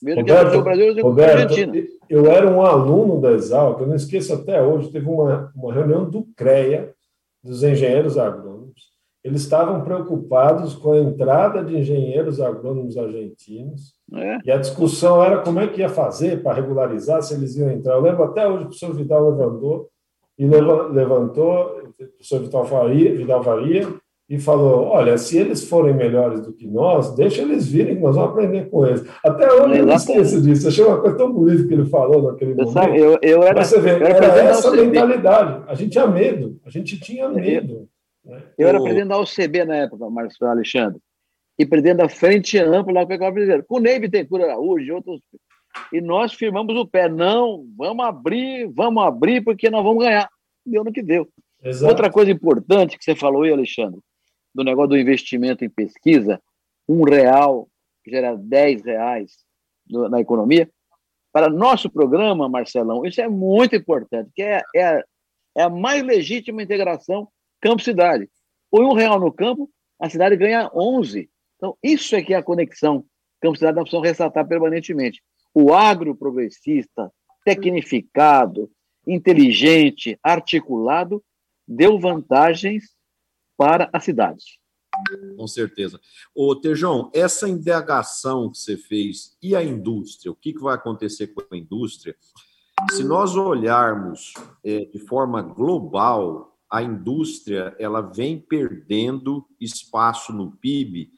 Speaker 3: Primeiro Roberto, que o Brasil é Roberto, a Argentina. Eu era um aluno da Exalc, eu não esqueço até hoje, teve uma, uma reunião do CREA, dos engenheiros agrônomos, eles estavam preocupados com a entrada de engenheiros agrônomos argentinos, é. e a discussão era como é que ia fazer para regularizar, se eles iam entrar. Eu lembro até hoje que o professor Vidal levantou, e levantou, o professor Vidal Faria, Vidal Faria, e falou: olha, se eles forem melhores do que nós, deixa eles virem, que nós vamos aprender com eles. Até hoje eu não esqueço disso. Achei uma coisa tão bonita que ele falou naquele momento. Sabe, eu, eu era, Mas você vê, era, era essa mentalidade. A gente tinha medo, a gente tinha medo.
Speaker 2: Eu era presidente da OCB na época, Marcelo Alexandre, e presidente da Frente Ampla lá com o brasileiro, com o Ney Bittencourt Araújo e outros. E nós firmamos o pé. Não, vamos abrir, vamos abrir, porque nós vamos ganhar. Deu no que deu. Exato. Outra coisa importante que você falou aí, Alexandre, do negócio do investimento em pesquisa, um real gera dez reais na economia. Para nosso programa, Marcelão, isso é muito importante, que é, é, é a mais legítima integração campo-cidade. Põe um real no campo, a cidade ganha 11. Então, isso é que é a conexão que a cidade precisa ressaltar permanentemente. O agro progressista, tecnificado, inteligente, articulado, deu vantagens para a cidade.
Speaker 1: Com certeza. Ô, Tejão, essa indagação que você fez e a indústria, o que, que vai acontecer com a indústria? Se nós olharmos é, de forma global, a indústria ela vem perdendo espaço no PIB,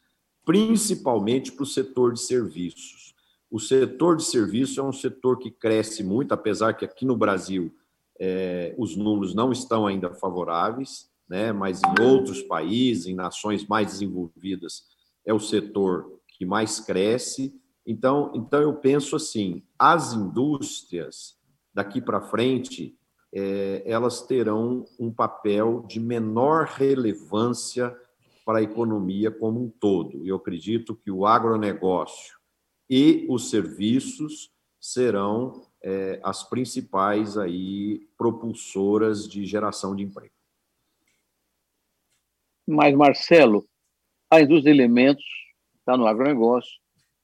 Speaker 1: principalmente para o setor de serviços. O setor de serviços é um setor que cresce muito, apesar que aqui no Brasil é, os números não estão ainda favoráveis, né? mas em outros países, em nações mais desenvolvidas, é o setor que mais cresce. Então, então eu penso assim, as indústrias daqui para frente, é, elas terão um papel de menor relevância para a economia como um todo. Eu acredito que o agronegócio e os serviços serão é, as principais aí propulsoras de geração de emprego.
Speaker 2: Mas, Marcelo, a indústria de alimentos está no agronegócio,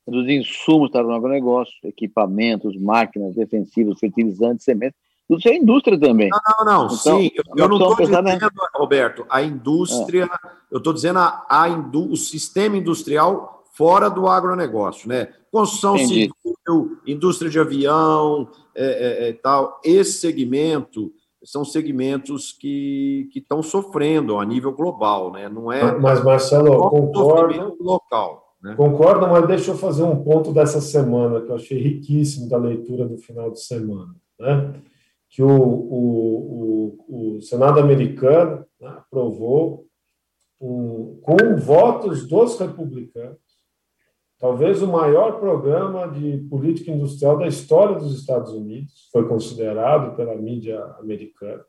Speaker 2: a indústria de insumos está no agronegócio, equipamentos, máquinas defensivas, fertilizantes, sementes, isso é indústria também.
Speaker 1: Não, não, não. Então, Sim, eu, eu não estou dizendo, na... Roberto, a indústria, é. eu estou dizendo a, a indú, o sistema industrial fora do agronegócio, né? Construção Entendi. civil, indústria de avião, é, é, é, tal. Esse segmento são segmentos que estão sofrendo a nível global, né? Não é.
Speaker 3: Mas, Marcelo, concordo. Local. Né? Concordo, mas deixa eu fazer um ponto dessa semana que eu achei riquíssimo da leitura do final de semana, né? Que o, o, o, o Senado americano né, aprovou um, com votos dos republicanos talvez o maior programa de política industrial da história dos Estados Unidos, foi considerado pela mídia americana,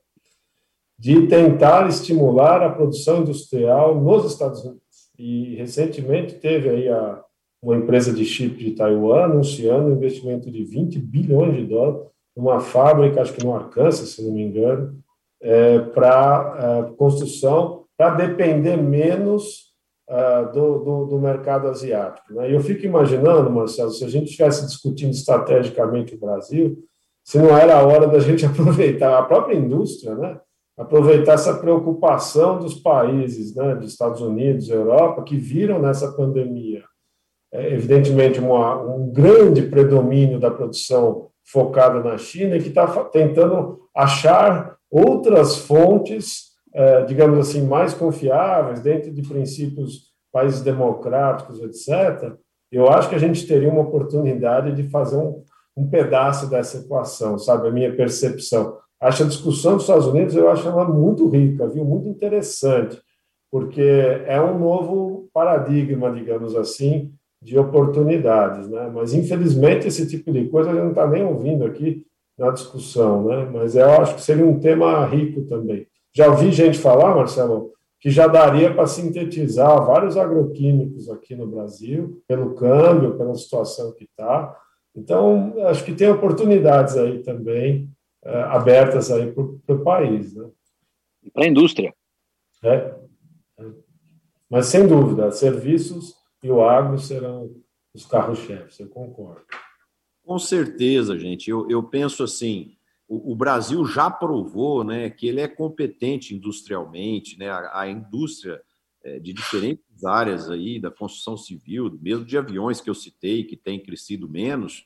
Speaker 3: de tentar estimular a produção industrial nos Estados Unidos. E recentemente teve aí a, uma empresa de chip de Taiwan anunciando um investimento de 20 bilhões de dólares numa fábrica, acho que no Arkansas, se não me engano, é, para é, construção, para depender menos uh, do, do, do, mercado asiático. Né? E eu fico imaginando, Marcelo, se a gente estivesse discutindo estrategicamente o Brasil, se não era a hora da gente aproveitar a própria indústria, né? aproveitar essa preocupação dos países, né, dos Estados Unidos, Europa, que viram nessa pandemia, é, evidentemente, uma, um grande predomínio da produção focada na China e que está tentando achar outras fontes é, digamos assim, mais confiáveis, dentro de princípios países democráticos, etc., eu acho que a gente teria uma oportunidade de fazer um, um pedaço dessa equação, sabe? A minha percepção. Acho a discussão dos Estados Unidos, eu acho ela muito rica, viu? Muito interessante, porque é um novo paradigma, digamos assim, de oportunidades, né? Mas, infelizmente, esse tipo de coisa a gente não está nem ouvindo aqui na discussão, né? Mas eu acho que seria um tema rico também. Já ouvi gente falar, Marcelo, que já daria para sintetizar vários agroquímicos aqui no Brasil, pelo câmbio, pela situação que está. Então, acho que tem oportunidades aí também é, abertas aí para o país. Né?
Speaker 2: Para a indústria.
Speaker 3: É. Mas, sem dúvida, serviços e o agro serão os carros-chefes, eu concordo.
Speaker 1: Com certeza, gente. Eu, eu penso assim, o, Brasil já provou né, que ele é competente industrialmente, né, a, a indústria é, de diferentes áreas aí, da construção civil, mesmo de aviões que eu citei, que tem crescido menos,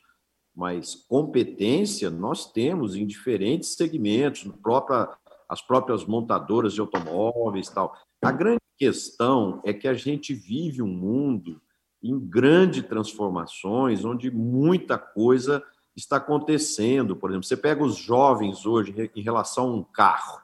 Speaker 1: mas competência nós temos em diferentes segmentos, própria, as próprias montadoras de automóveis tal. A grande questão é que a gente vive um mundo em grandes transformações, onde muita coisa está acontecendo. Por exemplo, você pega os jovens hoje em relação a um carro,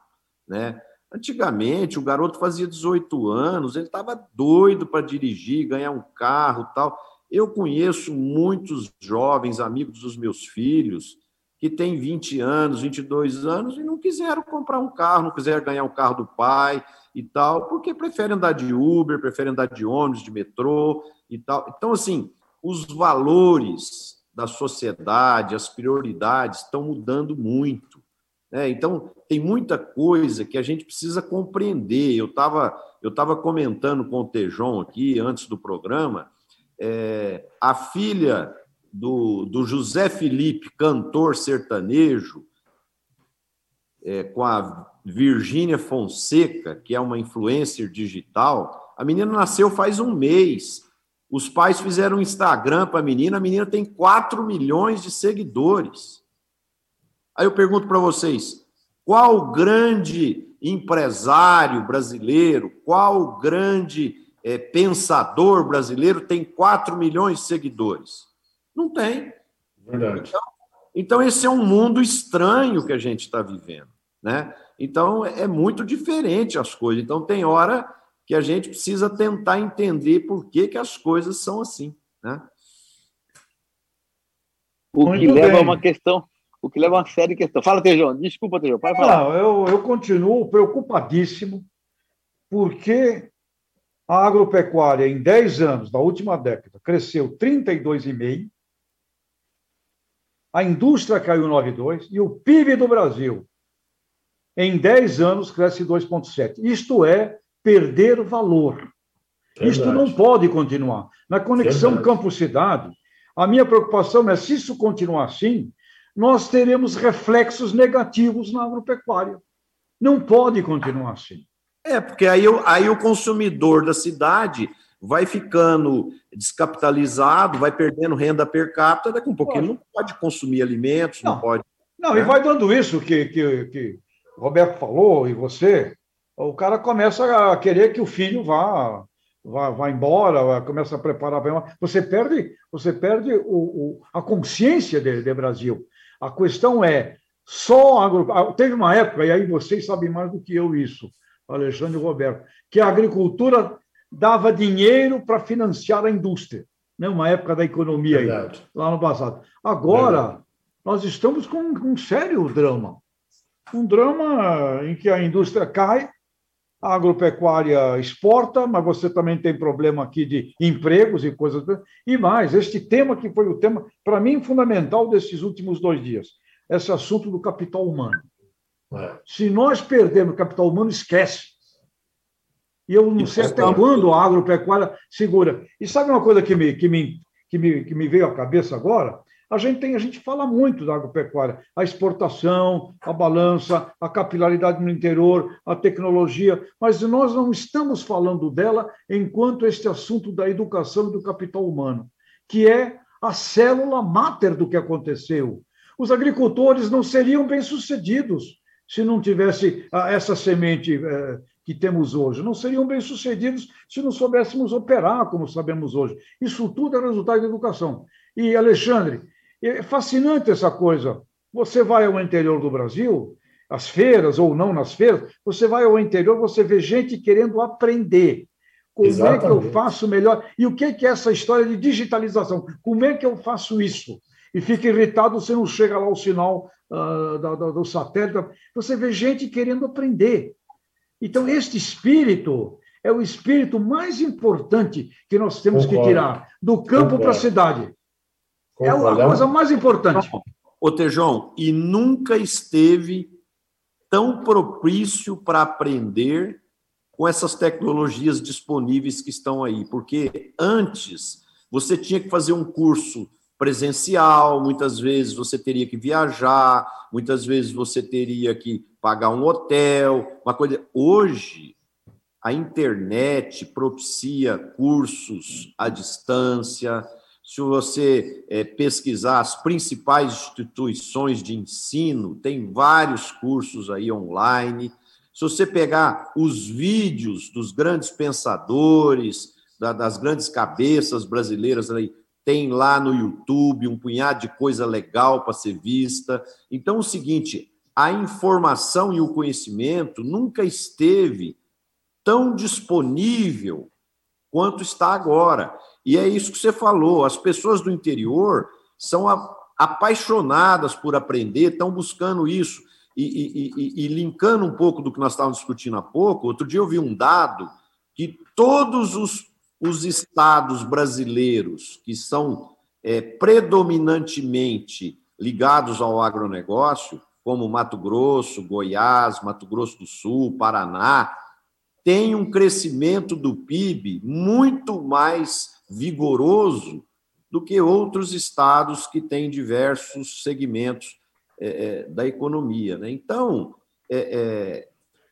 Speaker 1: né? Antigamente, o garoto fazia 18 anos, ele estava doido para dirigir, ganhar um carro tal. Eu conheço muitos jovens, amigos dos meus filhos, que têm 20 anos, 22 anos e não quiseram comprar um carro, não quiseram ganhar um carro do pai e tal, porque preferem andar de Uber, preferem andar de ônibus, de metrô e tal. Então, assim, os valores da sociedade, as prioridades estão mudando muito. Né? Então, tem muita coisa que a gente precisa compreender. Eu estava eu tava comentando com o Tejon aqui, antes do programa, é, a filha do, do José Felipe, cantor sertanejo, é, com a Virgínia Fonseca, que é uma influencer digital, a menina nasceu faz um mês. Os pais fizeram um Instagram para a menina, a menina tem 4 milhões de seguidores. Aí eu pergunto para vocês: qual grande empresário brasileiro, qual grande é, pensador brasileiro tem 4 milhões de seguidores? Não tem.
Speaker 3: Verdade.
Speaker 1: Então, então esse é um mundo estranho que a gente está vivendo. Né? Então, é muito diferente as coisas. Então, tem hora que a gente precisa tentar entender por que, que as coisas são assim. Né?
Speaker 2: O muito que leva bem. a uma questão, o que leva a uma série de questões. Fala, Tejão, desculpa, Tejão, pode falar.
Speaker 4: Não, eu, eu continuo preocupadíssimo, porque a agropecuária, em 10 anos, da última década, cresceu 32,5%, a indústria caiu 9,2% e o PIB do Brasil em 10 anos cresce 2,7. Isto é perder valor. Verdade. Isto não pode continuar. Na conexão campo-cidade, a minha preocupação é se isso continuar assim, nós teremos reflexos negativos na agropecuária. Não pode continuar assim.
Speaker 1: É, porque aí, aí o consumidor da cidade vai ficando descapitalizado, vai perdendo renda per capita, daqui a um pouquinho não pode consumir alimentos, não, não pode.
Speaker 4: Não, né? e vai dando isso que, que, que Roberto falou e você, o cara começa a querer que o filho vá vá, vá embora, começa a preparar você perde você perde o, o a consciência de, de, Brasil. A questão é só agro... Teve uma época e aí vocês sabem mais do que eu isso, Alexandre e Roberto, que a agricultura dava dinheiro para financiar a indústria, né? Uma época da economia aí, lá no passado. Agora Verdade. nós estamos com um sério drama um drama em que a indústria cai, a agropecuária exporta, mas você também tem problema aqui de empregos e coisas. E mais, este tema que foi o tema, para mim, fundamental desses últimos dois dias, esse assunto do capital humano. É. Se nós perdermos o capital humano, esquece. E eu não sei até quando a agropecuária segura. E sabe uma coisa que me, que me, que me, que me veio à cabeça agora? A gente tem, a gente fala muito da agropecuária, a exportação, a balança, a capilaridade no interior, a tecnologia, mas nós não estamos falando dela enquanto este assunto da educação e do capital humano, que é a célula máter do que aconteceu. Os agricultores não seriam bem-sucedidos se não tivesse ah, essa semente eh, que temos hoje. Não seriam bem-sucedidos se não soubéssemos operar como sabemos hoje. Isso tudo é resultado da educação. E, Alexandre, é fascinante essa coisa. Você vai ao interior do Brasil, às feiras ou não nas feiras, você vai ao interior, você vê gente querendo aprender. Como Exatamente. é que eu faço melhor? E o que é essa história de digitalização? Como é que eu faço isso? E fica irritado se não chega lá o sinal uh, do, do satélite. Você vê gente querendo aprender. Então, este espírito é o espírito mais importante que nós temos Concordo. que tirar do campo para a cidade. É a coisa mais importante.
Speaker 1: Ô, Tejão, e nunca esteve tão propício para aprender com essas tecnologias disponíveis que estão aí, porque antes você tinha que fazer um curso presencial, muitas vezes você teria que viajar, muitas vezes você teria que pagar um hotel, uma coisa. Hoje a internet propicia cursos à distância, se você é, pesquisar as principais instituições de ensino, tem vários cursos aí online. Se você pegar os vídeos dos grandes pensadores, da, das grandes cabeças brasileiras aí, tem lá no YouTube um punhado de coisa legal para ser vista. Então, é o seguinte, a informação e o conhecimento nunca esteve tão disponível quanto está agora. E é isso que você falou: as pessoas do interior são apaixonadas por aprender, estão buscando isso. E, e, e, e, linkando um pouco do que nós estávamos discutindo há pouco, outro dia eu vi um dado que todos os, os estados brasileiros que são é, predominantemente ligados ao agronegócio, como Mato Grosso, Goiás, Mato Grosso do Sul, Paraná, tem um crescimento do PIB muito mais vigoroso do que outros estados que têm diversos segmentos é, é, da economia. Né? Então, é, é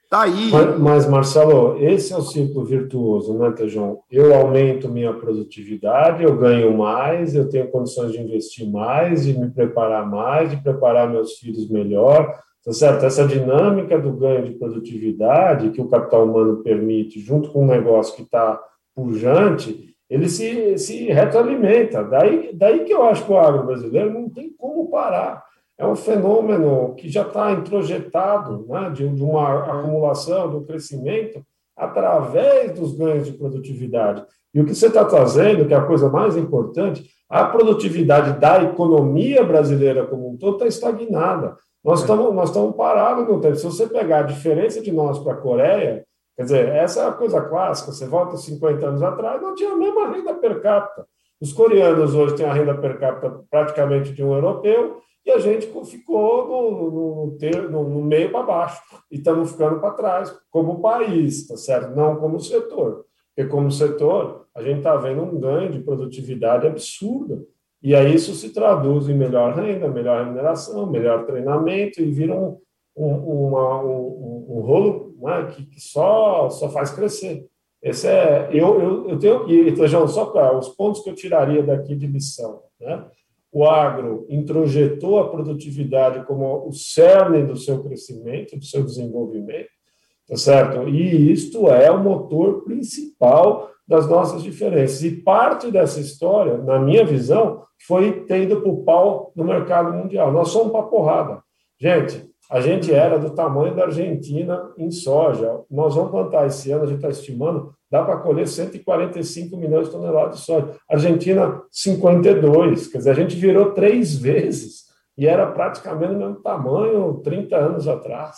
Speaker 1: Tá aí.
Speaker 3: Mas, Marcelo, esse é o ciclo virtuoso, né, Tejão? Eu aumento minha produtividade, eu ganho mais, eu tenho condições de investir mais, de me preparar mais, de preparar meus filhos melhor, tá certo? Essa dinâmica do ganho de produtividade que o capital humano permite, junto com um negócio que está pujante, ele se, se retroalimenta. Daí, daí que eu acho que o agro brasileiro não tem como parar é um fenômeno que já está introjetado né, de, de, uma acumulação, de um crescimento, através dos ganhos de produtividade. E o que você está trazendo, que é a coisa mais importante, a produtividade da economia brasileira como um todo está estagnada. Nós estamos nós estamos parados no tempo. Se você pegar a diferença de nós para a Coreia, quer dizer, essa é a coisa clássica. Você volta 50 anos atrás, não tinha a mesma renda per capita. Os coreanos hoje têm a renda per capita praticamente de um europeu, e a gente ficou no, no, no, no meio para baixo e estamos ficando para trás como país, tá certo? Não como setor. Porque como setor, a gente está vendo um ganho de produtividade absurda. E aí isso se traduz em melhor renda, melhor remuneração, melhor treinamento e vira um, um, uma, um, um rolo né, que, que, só, só faz crescer. Esse é, eu, eu, eu tenho, e, João, só para os pontos que eu tiraria daqui de lição, né? o agro introjetou a produtividade como o cerne do seu crescimento, do seu desenvolvimento, tá certo? E isto é o motor principal das nossas diferenças. E parte dessa história, na minha visão, foi tendo para o pau no mercado mundial. Nós somos para porrada. Gente, a gente era do tamanho da Argentina em soja. Nós vamos plantar esse ano, a gente está estimando, dá para colher 145 milhões de toneladas de soja. Argentina, 52. Quer dizer, a gente virou três vezes e era praticamente o mesmo tamanho 30 anos atrás.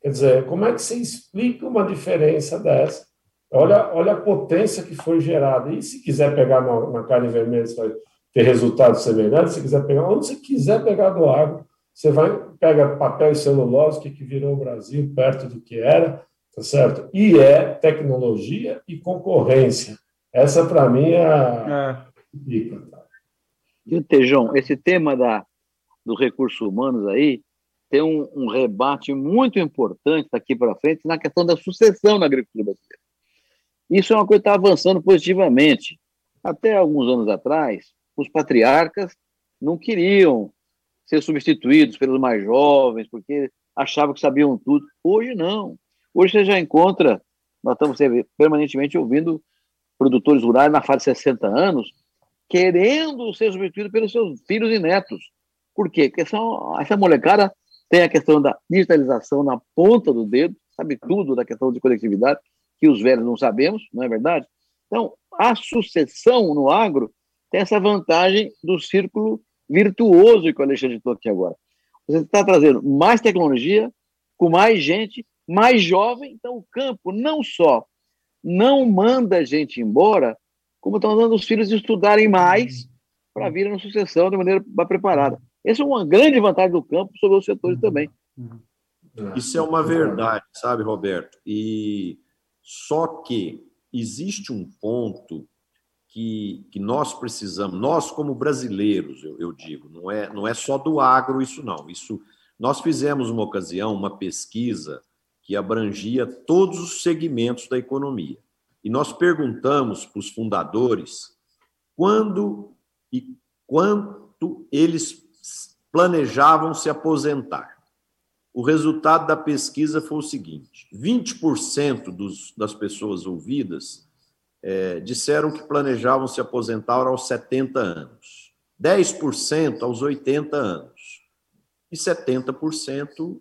Speaker 3: Quer dizer, como é que você explica uma diferença dessa? Olha, olha a potência que foi gerada. E se quiser pegar na, na carne vermelha, você vai ter resultados semelhantes. Se quiser pegar, onde você quiser pegar do agro, você vai, pega papel e celulose, que, que virou o Brasil perto do que era, tá certo? E é tecnologia e concorrência. Essa, para mim, é a
Speaker 2: dica. É. Tá? E, Tejão, esse tema da, dos recursos humanos aí tem um, um rebate muito importante daqui para frente na questão da sucessão na agricultura brasileira. Isso é uma coisa que está avançando positivamente. Até alguns anos atrás, os patriarcas não queriam ser substituídos pelos mais jovens, porque achavam que sabiam tudo. Hoje não. Hoje você já encontra, nós estamos permanentemente ouvindo produtores rurais na fase de 60 anos querendo ser substituídos pelos seus filhos e netos. Por quê? Porque são, essa molecada tem a questão da digitalização na ponta do dedo, sabe tudo da questão de coletividade, que os velhos não sabemos, não é verdade? Então, a sucessão no agro tem essa vantagem do círculo virtuoso que o Alexandre estou aqui agora. Você está trazendo mais tecnologia, com mais gente, mais jovem. Então, o campo não só não manda a gente embora, como está mandando os filhos estudarem mais para vir na sucessão de maneira mais preparada. Essa é uma grande vantagem do campo sobre os setores uhum. também.
Speaker 1: Isso é uma verdade, sabe, Roberto? E só que existe um ponto que, que nós precisamos, nós como brasileiros, eu, eu, digo, não é, não é só do agro isso não. Isso nós fizemos uma ocasião uma pesquisa que abrangia todos os segmentos da economia. E nós perguntamos para os fundadores quando e quanto eles planejavam se aposentar. O resultado da pesquisa foi o seguinte: 20% dos, das pessoas ouvidas é, disseram que planejavam se aposentar aos 70 anos, 10% aos 80 anos, e 70%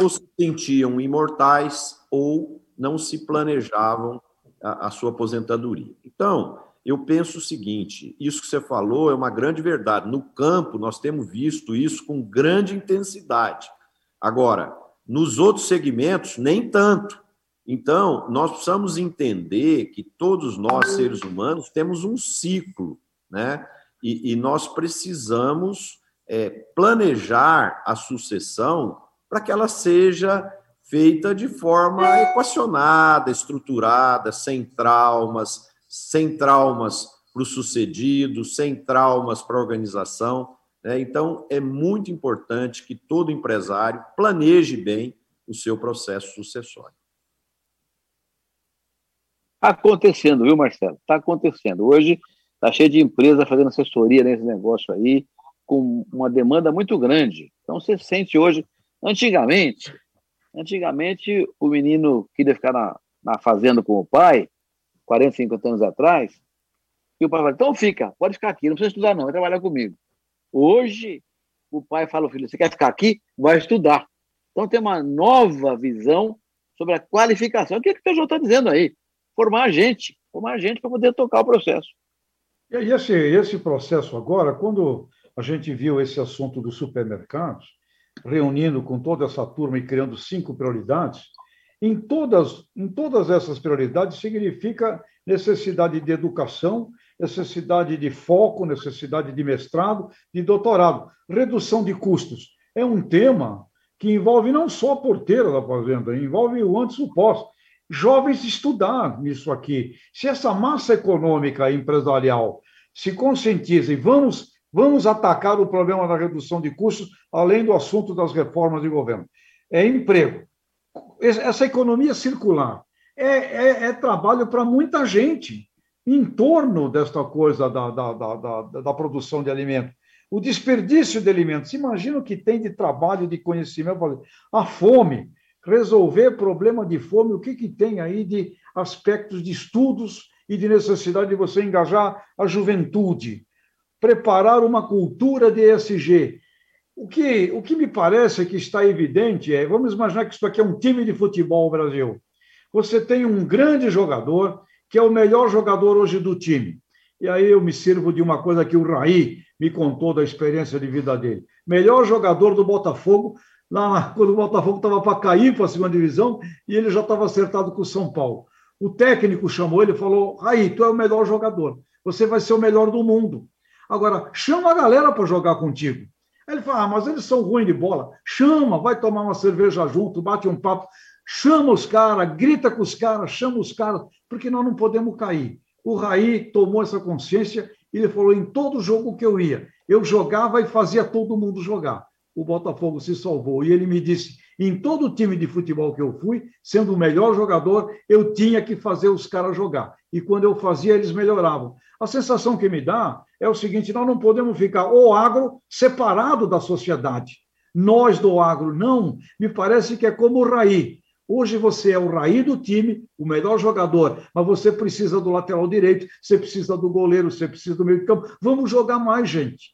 Speaker 1: ou se sentiam imortais ou não se planejavam a, a sua aposentadoria. Então, eu penso o seguinte: isso que você falou é uma grande verdade. No campo, nós temos visto isso com grande intensidade. Agora, nos outros segmentos, nem tanto. Então, nós precisamos entender que todos nós, seres humanos, temos um ciclo, né? E, e nós precisamos é, planejar a sucessão para que ela seja feita de forma equacionada, estruturada, sem traumas, sem traumas para o sucedido, sem traumas para a organização. Né? Então, é muito importante que todo empresário planeje bem o seu processo sucessório.
Speaker 2: Acontecendo, viu, Marcelo? Está acontecendo. Hoje está cheio de empresa fazendo assessoria nesse negócio aí, com uma demanda muito grande. Então, você sente hoje. Antigamente, antigamente o menino queria ficar na, na fazenda com o pai, 40, 50 anos atrás, e o pai fala: então fica, pode ficar aqui, não precisa estudar, não, vai trabalhar comigo. Hoje, o pai fala filho: você quer ficar aqui? Vai estudar. Então, tem uma nova visão sobre a qualificação. O que, é que o TJ está dizendo aí? Formar gente, formar gente para poder tocar o processo.
Speaker 4: E esse, esse processo agora, quando a gente viu esse assunto dos supermercados, reunindo com toda essa turma e criando cinco prioridades, em todas, em todas essas prioridades significa necessidade de educação, necessidade de foco, necessidade de mestrado, de doutorado, redução de custos. É um tema que envolve não só a porteira da fazenda, envolve o antes e o pós. Jovens estudar nisso aqui. Se essa massa econômica empresarial se conscientiza e vamos, vamos atacar o problema da redução de custos, além do assunto das reformas de governo. É emprego. Essa economia circular é, é, é trabalho para muita gente em torno desta coisa da, da, da, da, produção de alimentos o desperdício de alimentos. Imagina o que tem de trabalho, de conhecimento. A fome, resolver problema de fome, o que, que tem aí de aspectos de estudos e de necessidade de você engajar a juventude, preparar uma cultura de ESG. O que, o que me parece que está evidente é, vamos imaginar que isso aqui é um time de futebol Brasil. Você tem um grande jogador, que é o melhor jogador hoje do time. E aí eu me sirvo de uma coisa que o Raí me contou da experiência de vida dele. Melhor jogador do Botafogo, lá quando o Botafogo estava para cair para a segunda divisão, e ele já estava acertado com o São Paulo. O técnico chamou ele e falou: Raí, tu é o melhor jogador, você vai ser o melhor do mundo. Agora, chama a galera para jogar contigo. Aí ele fala: ah, mas eles são ruins de bola. Chama, vai tomar uma cerveja junto, bate um papo, chama os caras, grita com os caras, chama os caras, porque nós não podemos cair. O Raí tomou essa consciência e ele falou: em todo jogo que eu ia, eu jogava e fazia todo mundo jogar. O Botafogo se salvou. E ele me disse: em todo time de futebol que eu fui, sendo o melhor jogador, eu tinha que fazer os caras jogar. E quando eu fazia, eles melhoravam. A sensação que me dá é o seguinte: nós não podemos ficar o agro separado da sociedade. Nós do agro, não. Me parece que é como o Raí. Hoje você é o raí do time, o melhor jogador, mas você precisa do lateral direito, você precisa do goleiro, você precisa do meio de campo. Vamos jogar mais, gente.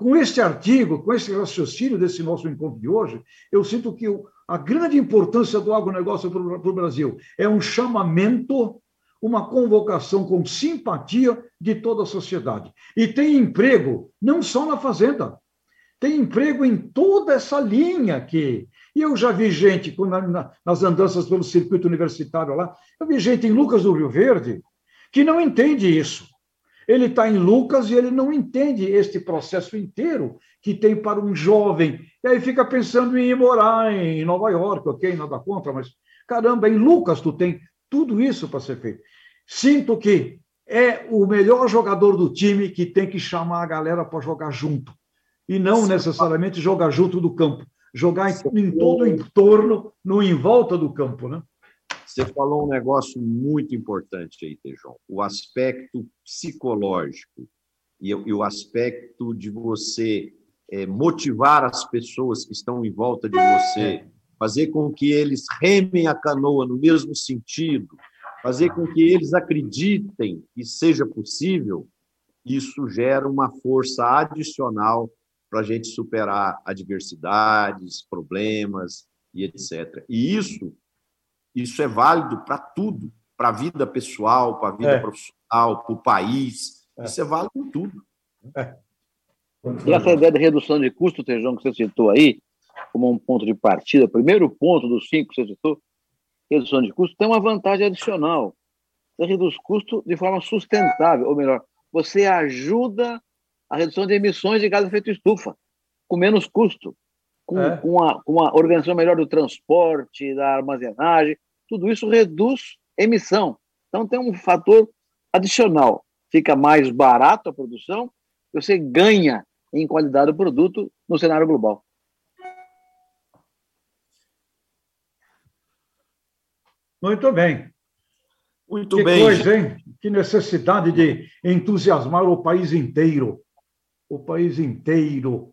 Speaker 4: Com este artigo, com esse raciocínio desse nosso encontro de hoje, eu sinto que a grande importância do agronegócio para o Brasil é um chamamento, uma convocação com simpatia de toda a sociedade. E tem emprego não só na fazenda, tem emprego em toda essa linha aqui. E eu já vi gente, nas andanças pelo circuito universitário lá, eu vi gente em Lucas do Rio Verde que não entende isso. Ele está em Lucas e ele não entende este processo inteiro que tem para um jovem. E aí fica pensando em ir morar em Nova York, ok, nada contra, mas caramba, em Lucas tu tem tudo isso para ser feito. Sinto que é o melhor jogador do time que tem que chamar a galera para jogar junto e não necessariamente jogar junto do campo, jogar em, em todo o entorno, no em volta do campo, né?
Speaker 1: Você falou um negócio muito importante aí, Tejon, o aspecto psicológico e, e o aspecto de você é, motivar as pessoas que estão em volta de você, fazer com que eles remem a canoa no mesmo sentido, fazer com que eles acreditem que seja possível, isso gera uma força adicional para a gente superar adversidades, problemas e etc. E isso, isso é válido para tudo, para a vida pessoal, para a vida é. profissional, para o país. É. Isso é válido em tudo. É.
Speaker 2: E essa ideia de redução de custo, Tejão, que você citou aí, como um ponto de partida, primeiro ponto dos cinco que você citou, redução de custo, tem uma vantagem adicional. Você reduz custo de forma sustentável, ou melhor, você ajuda a redução de emissões de gás de efeito estufa. com menos custo, com, é. com, a, com a organização melhor do transporte, da armazenagem, tudo isso reduz emissão. Então tem um fator adicional. Fica mais barato a produção, você ganha em qualidade do produto no cenário global.
Speaker 4: Muito bem.
Speaker 1: Muito
Speaker 4: que
Speaker 1: bem.
Speaker 4: Coisa, hein? Que necessidade de entusiasmar o país inteiro. O país inteiro.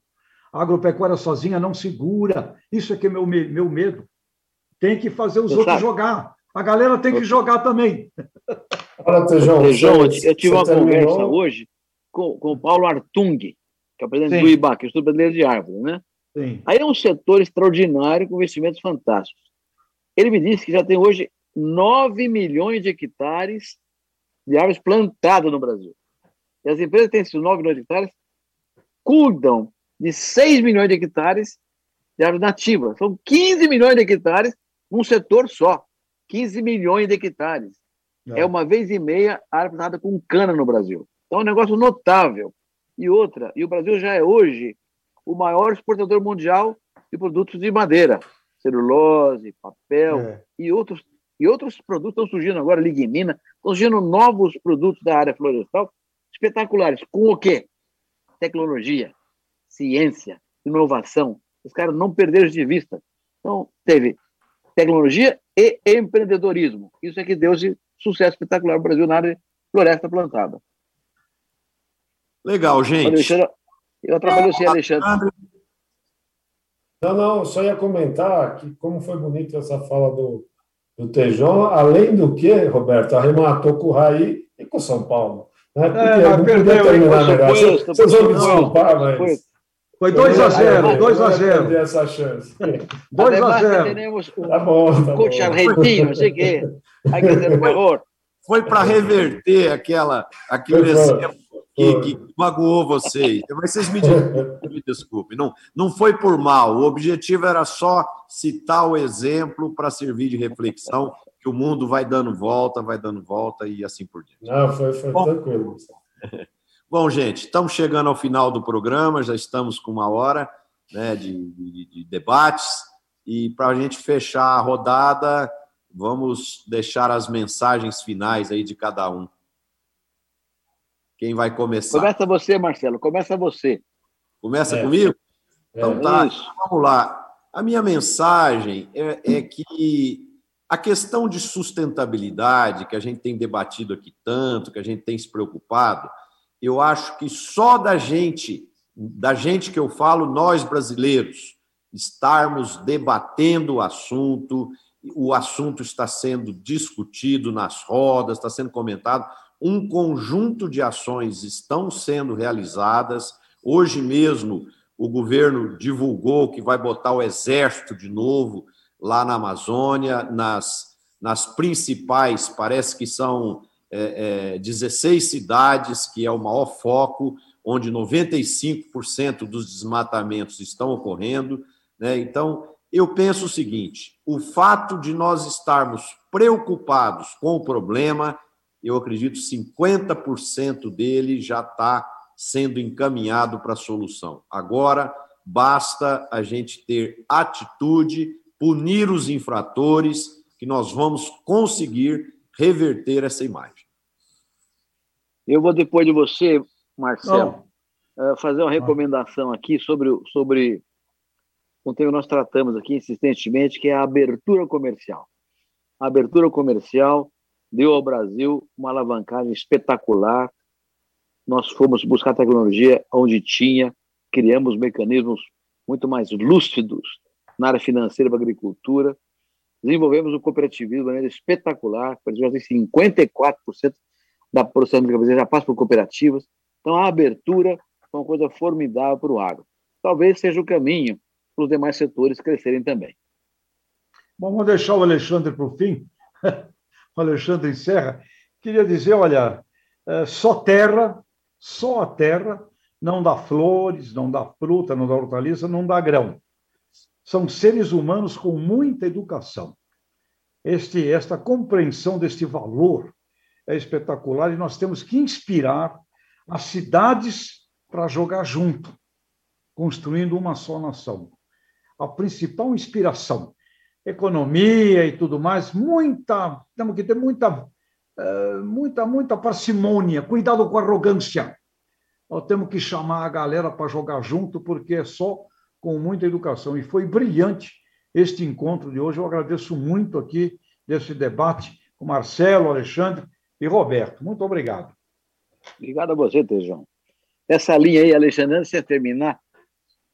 Speaker 4: A agropecuária sozinha não segura. Isso é que é meu, meu medo. Tem que fazer os outros jogar. A galera tem que jogar também.
Speaker 2: Olha, Tejão, Tejão eu tive uma terminou? conversa hoje com, com o Paulo Artung, que é o presidente Sim. do IBAC, Estudo Brasileiro de Árvores, né? Sim. Aí é um setor extraordinário com investimentos fantásticos. Ele me disse que já tem hoje 9 milhões de hectares de árvores plantadas no Brasil. E as empresas que têm esses 9 milhões de hectares cuidam de 6 milhões de hectares de árvores nativas. São 15 milhões de hectares num setor só. 15 milhões de hectares. É, é uma vez e meia árvore plantada com cana no Brasil. Então é um negócio notável. E outra, e o Brasil já é hoje o maior exportador mundial de produtos de madeira, celulose, papel é. e outros e outros produtos estão surgindo agora, lignina, estão surgindo novos produtos da área florestal espetaculares. Com o quê? Tecnologia, ciência, inovação. Os caras não perderam de vista. Então, teve tecnologia e empreendedorismo. Isso é que deu esse sucesso espetacular no Brasil na área de floresta plantada.
Speaker 1: Legal, gente.
Speaker 2: Alexandre, eu atrapalhei você, Alexandre.
Speaker 3: Não, não, só ia comentar que como foi bonita essa fala do, do Tejon, além do que, Roberto, arrematou com o Raí e com o São Paulo. Né? Porque é, não perdeu, terminar melhor. Vocês, vocês vão me desculpar, mas...
Speaker 4: Foi 2x0, 2x0.
Speaker 3: essa chance.
Speaker 4: 2x0.
Speaker 2: Tá bom, tá Coach argentino, sei o quê. Hay que ser mejor.
Speaker 1: Foi para reverter aquela, aquele exemplo que, que, magoou vocês. Mas vocês me desculpem, me desculpem. Não, não foi por mal. O objetivo era só citar o exemplo para servir de reflexão, que o mundo vai dando volta, vai dando volta e assim por diante.
Speaker 3: Não, foi, foi Bom, tranquilo.
Speaker 1: Bom, gente, estamos chegando ao final do programa, já estamos com uma hora né, de, de, de debates. E para a gente fechar a rodada, vamos deixar as mensagens finais aí de cada um. Quem vai começar?
Speaker 2: Começa você, Marcelo, começa você.
Speaker 1: Começa é. comigo? Então tá, é vamos lá. A minha mensagem é, é que a questão de sustentabilidade, que a gente tem debatido aqui tanto, que a gente tem se preocupado, eu acho que só da gente, da gente que eu falo, nós brasileiros, estarmos debatendo o assunto, o assunto está sendo discutido nas rodas, está sendo comentado, um conjunto de ações estão sendo realizadas. Hoje mesmo, o governo divulgou que vai botar o exército de novo lá na Amazônia, nas, nas principais, parece que são é, é, 16 cidades, que é o maior foco, onde 95% dos desmatamentos estão ocorrendo. Né? Então, eu penso o seguinte: o fato de nós estarmos preocupados com o problema eu acredito 50% dele já está sendo encaminhado para a solução. Agora, basta a gente ter atitude, punir os infratores, que nós vamos conseguir reverter essa imagem.
Speaker 2: Eu vou, depois de você, Marcelo, oh. fazer uma recomendação aqui sobre, sobre um tema que nós tratamos aqui insistentemente, que é a abertura comercial. A abertura comercial deu ao Brasil uma alavancagem espetacular. Nós fomos buscar tecnologia onde tinha, criamos mecanismos muito mais lúcidos na área financeira para a agricultura, desenvolvemos o cooperativismo de maneira espetacular, por exemplo, 54% da produção brasileira já passa por cooperativas. Então, a abertura é uma coisa formidável para o agro. Talvez seja o caminho para os demais setores crescerem também.
Speaker 4: Bom, vamos deixar o Alexandre para o fim. Alexandre Serra, queria dizer, olha, é, só terra, só a terra não dá flores, não dá fruta, não dá hortaliça, não dá grão. São seres humanos com muita educação. Este, esta compreensão deste valor é espetacular e nós temos que inspirar as cidades para jogar junto. construindo uma só nação. A principal inspiração, economia e tudo mais, muita, temos que ter muita, eh, muita, muita parcimônia, cuidado com a arrogância. Nós temos que chamar a galera para jogar junto, porque é só com muita educação. E foi brilhante este encontro de hoje. Eu agradeço muito aqui desse debate com Marcelo, Alexandre e Roberto. Muito obrigado.
Speaker 2: Obrigado a você, Tejão. Essa linha aí, Alexandre, antes de terminar,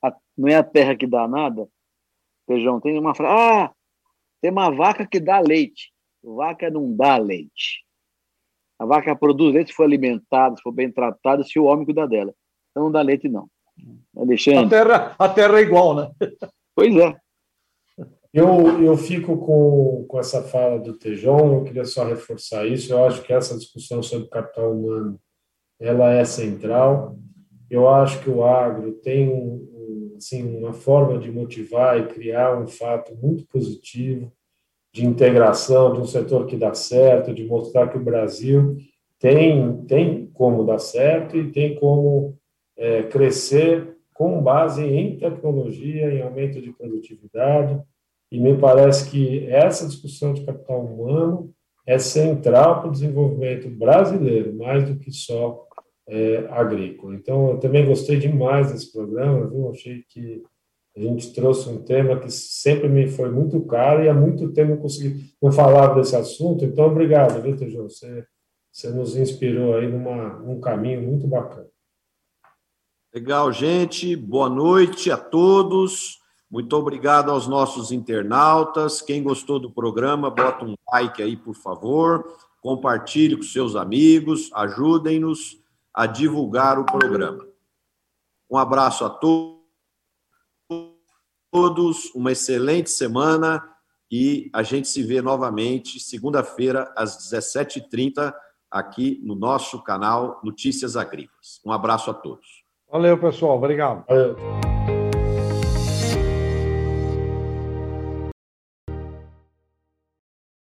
Speaker 2: a, não é a terra que dá nada, Tejão, tem uma frase. Ah, tem uma vaca que dá leite. Vaca não dá leite. A vaca produz leite se for alimentada, se for bem tratada, se o homem cuidar dela. Então não dá leite, não.
Speaker 4: Alexandre. A terra, a terra é igual, né?
Speaker 2: Pois é.
Speaker 3: Eu, eu fico com, com essa fala do Tejon, eu queria só reforçar isso. Eu acho que essa discussão sobre capital humano ela é central. Eu acho que o agro tem um, assim, uma forma de motivar e criar um fato muito positivo de integração de um setor que dá certo, de mostrar que o Brasil tem, tem como dar certo e tem como é, crescer com base em tecnologia, em aumento de produtividade, e me parece que essa discussão de capital humano é central para o desenvolvimento brasileiro, mais do que só é, agrícola. Então, eu também gostei demais desse programa, viu? Achei que a gente trouxe um tema que sempre me foi muito caro e há muito tempo não consegui não falava desse assunto. Então, obrigado, Vitor João. Você, você nos inspirou aí numa, num caminho muito bacana.
Speaker 1: Legal, gente. Boa noite a todos. Muito obrigado aos nossos internautas. Quem gostou do programa, bota um like aí, por favor. Compartilhe com seus amigos, ajudem-nos a divulgar o programa. Um abraço a todos, uma excelente semana e a gente se vê novamente segunda-feira às 17h30 aqui no nosso canal Notícias Agrícolas. Um abraço a todos.
Speaker 4: Valeu, pessoal. Obrigado. Valeu.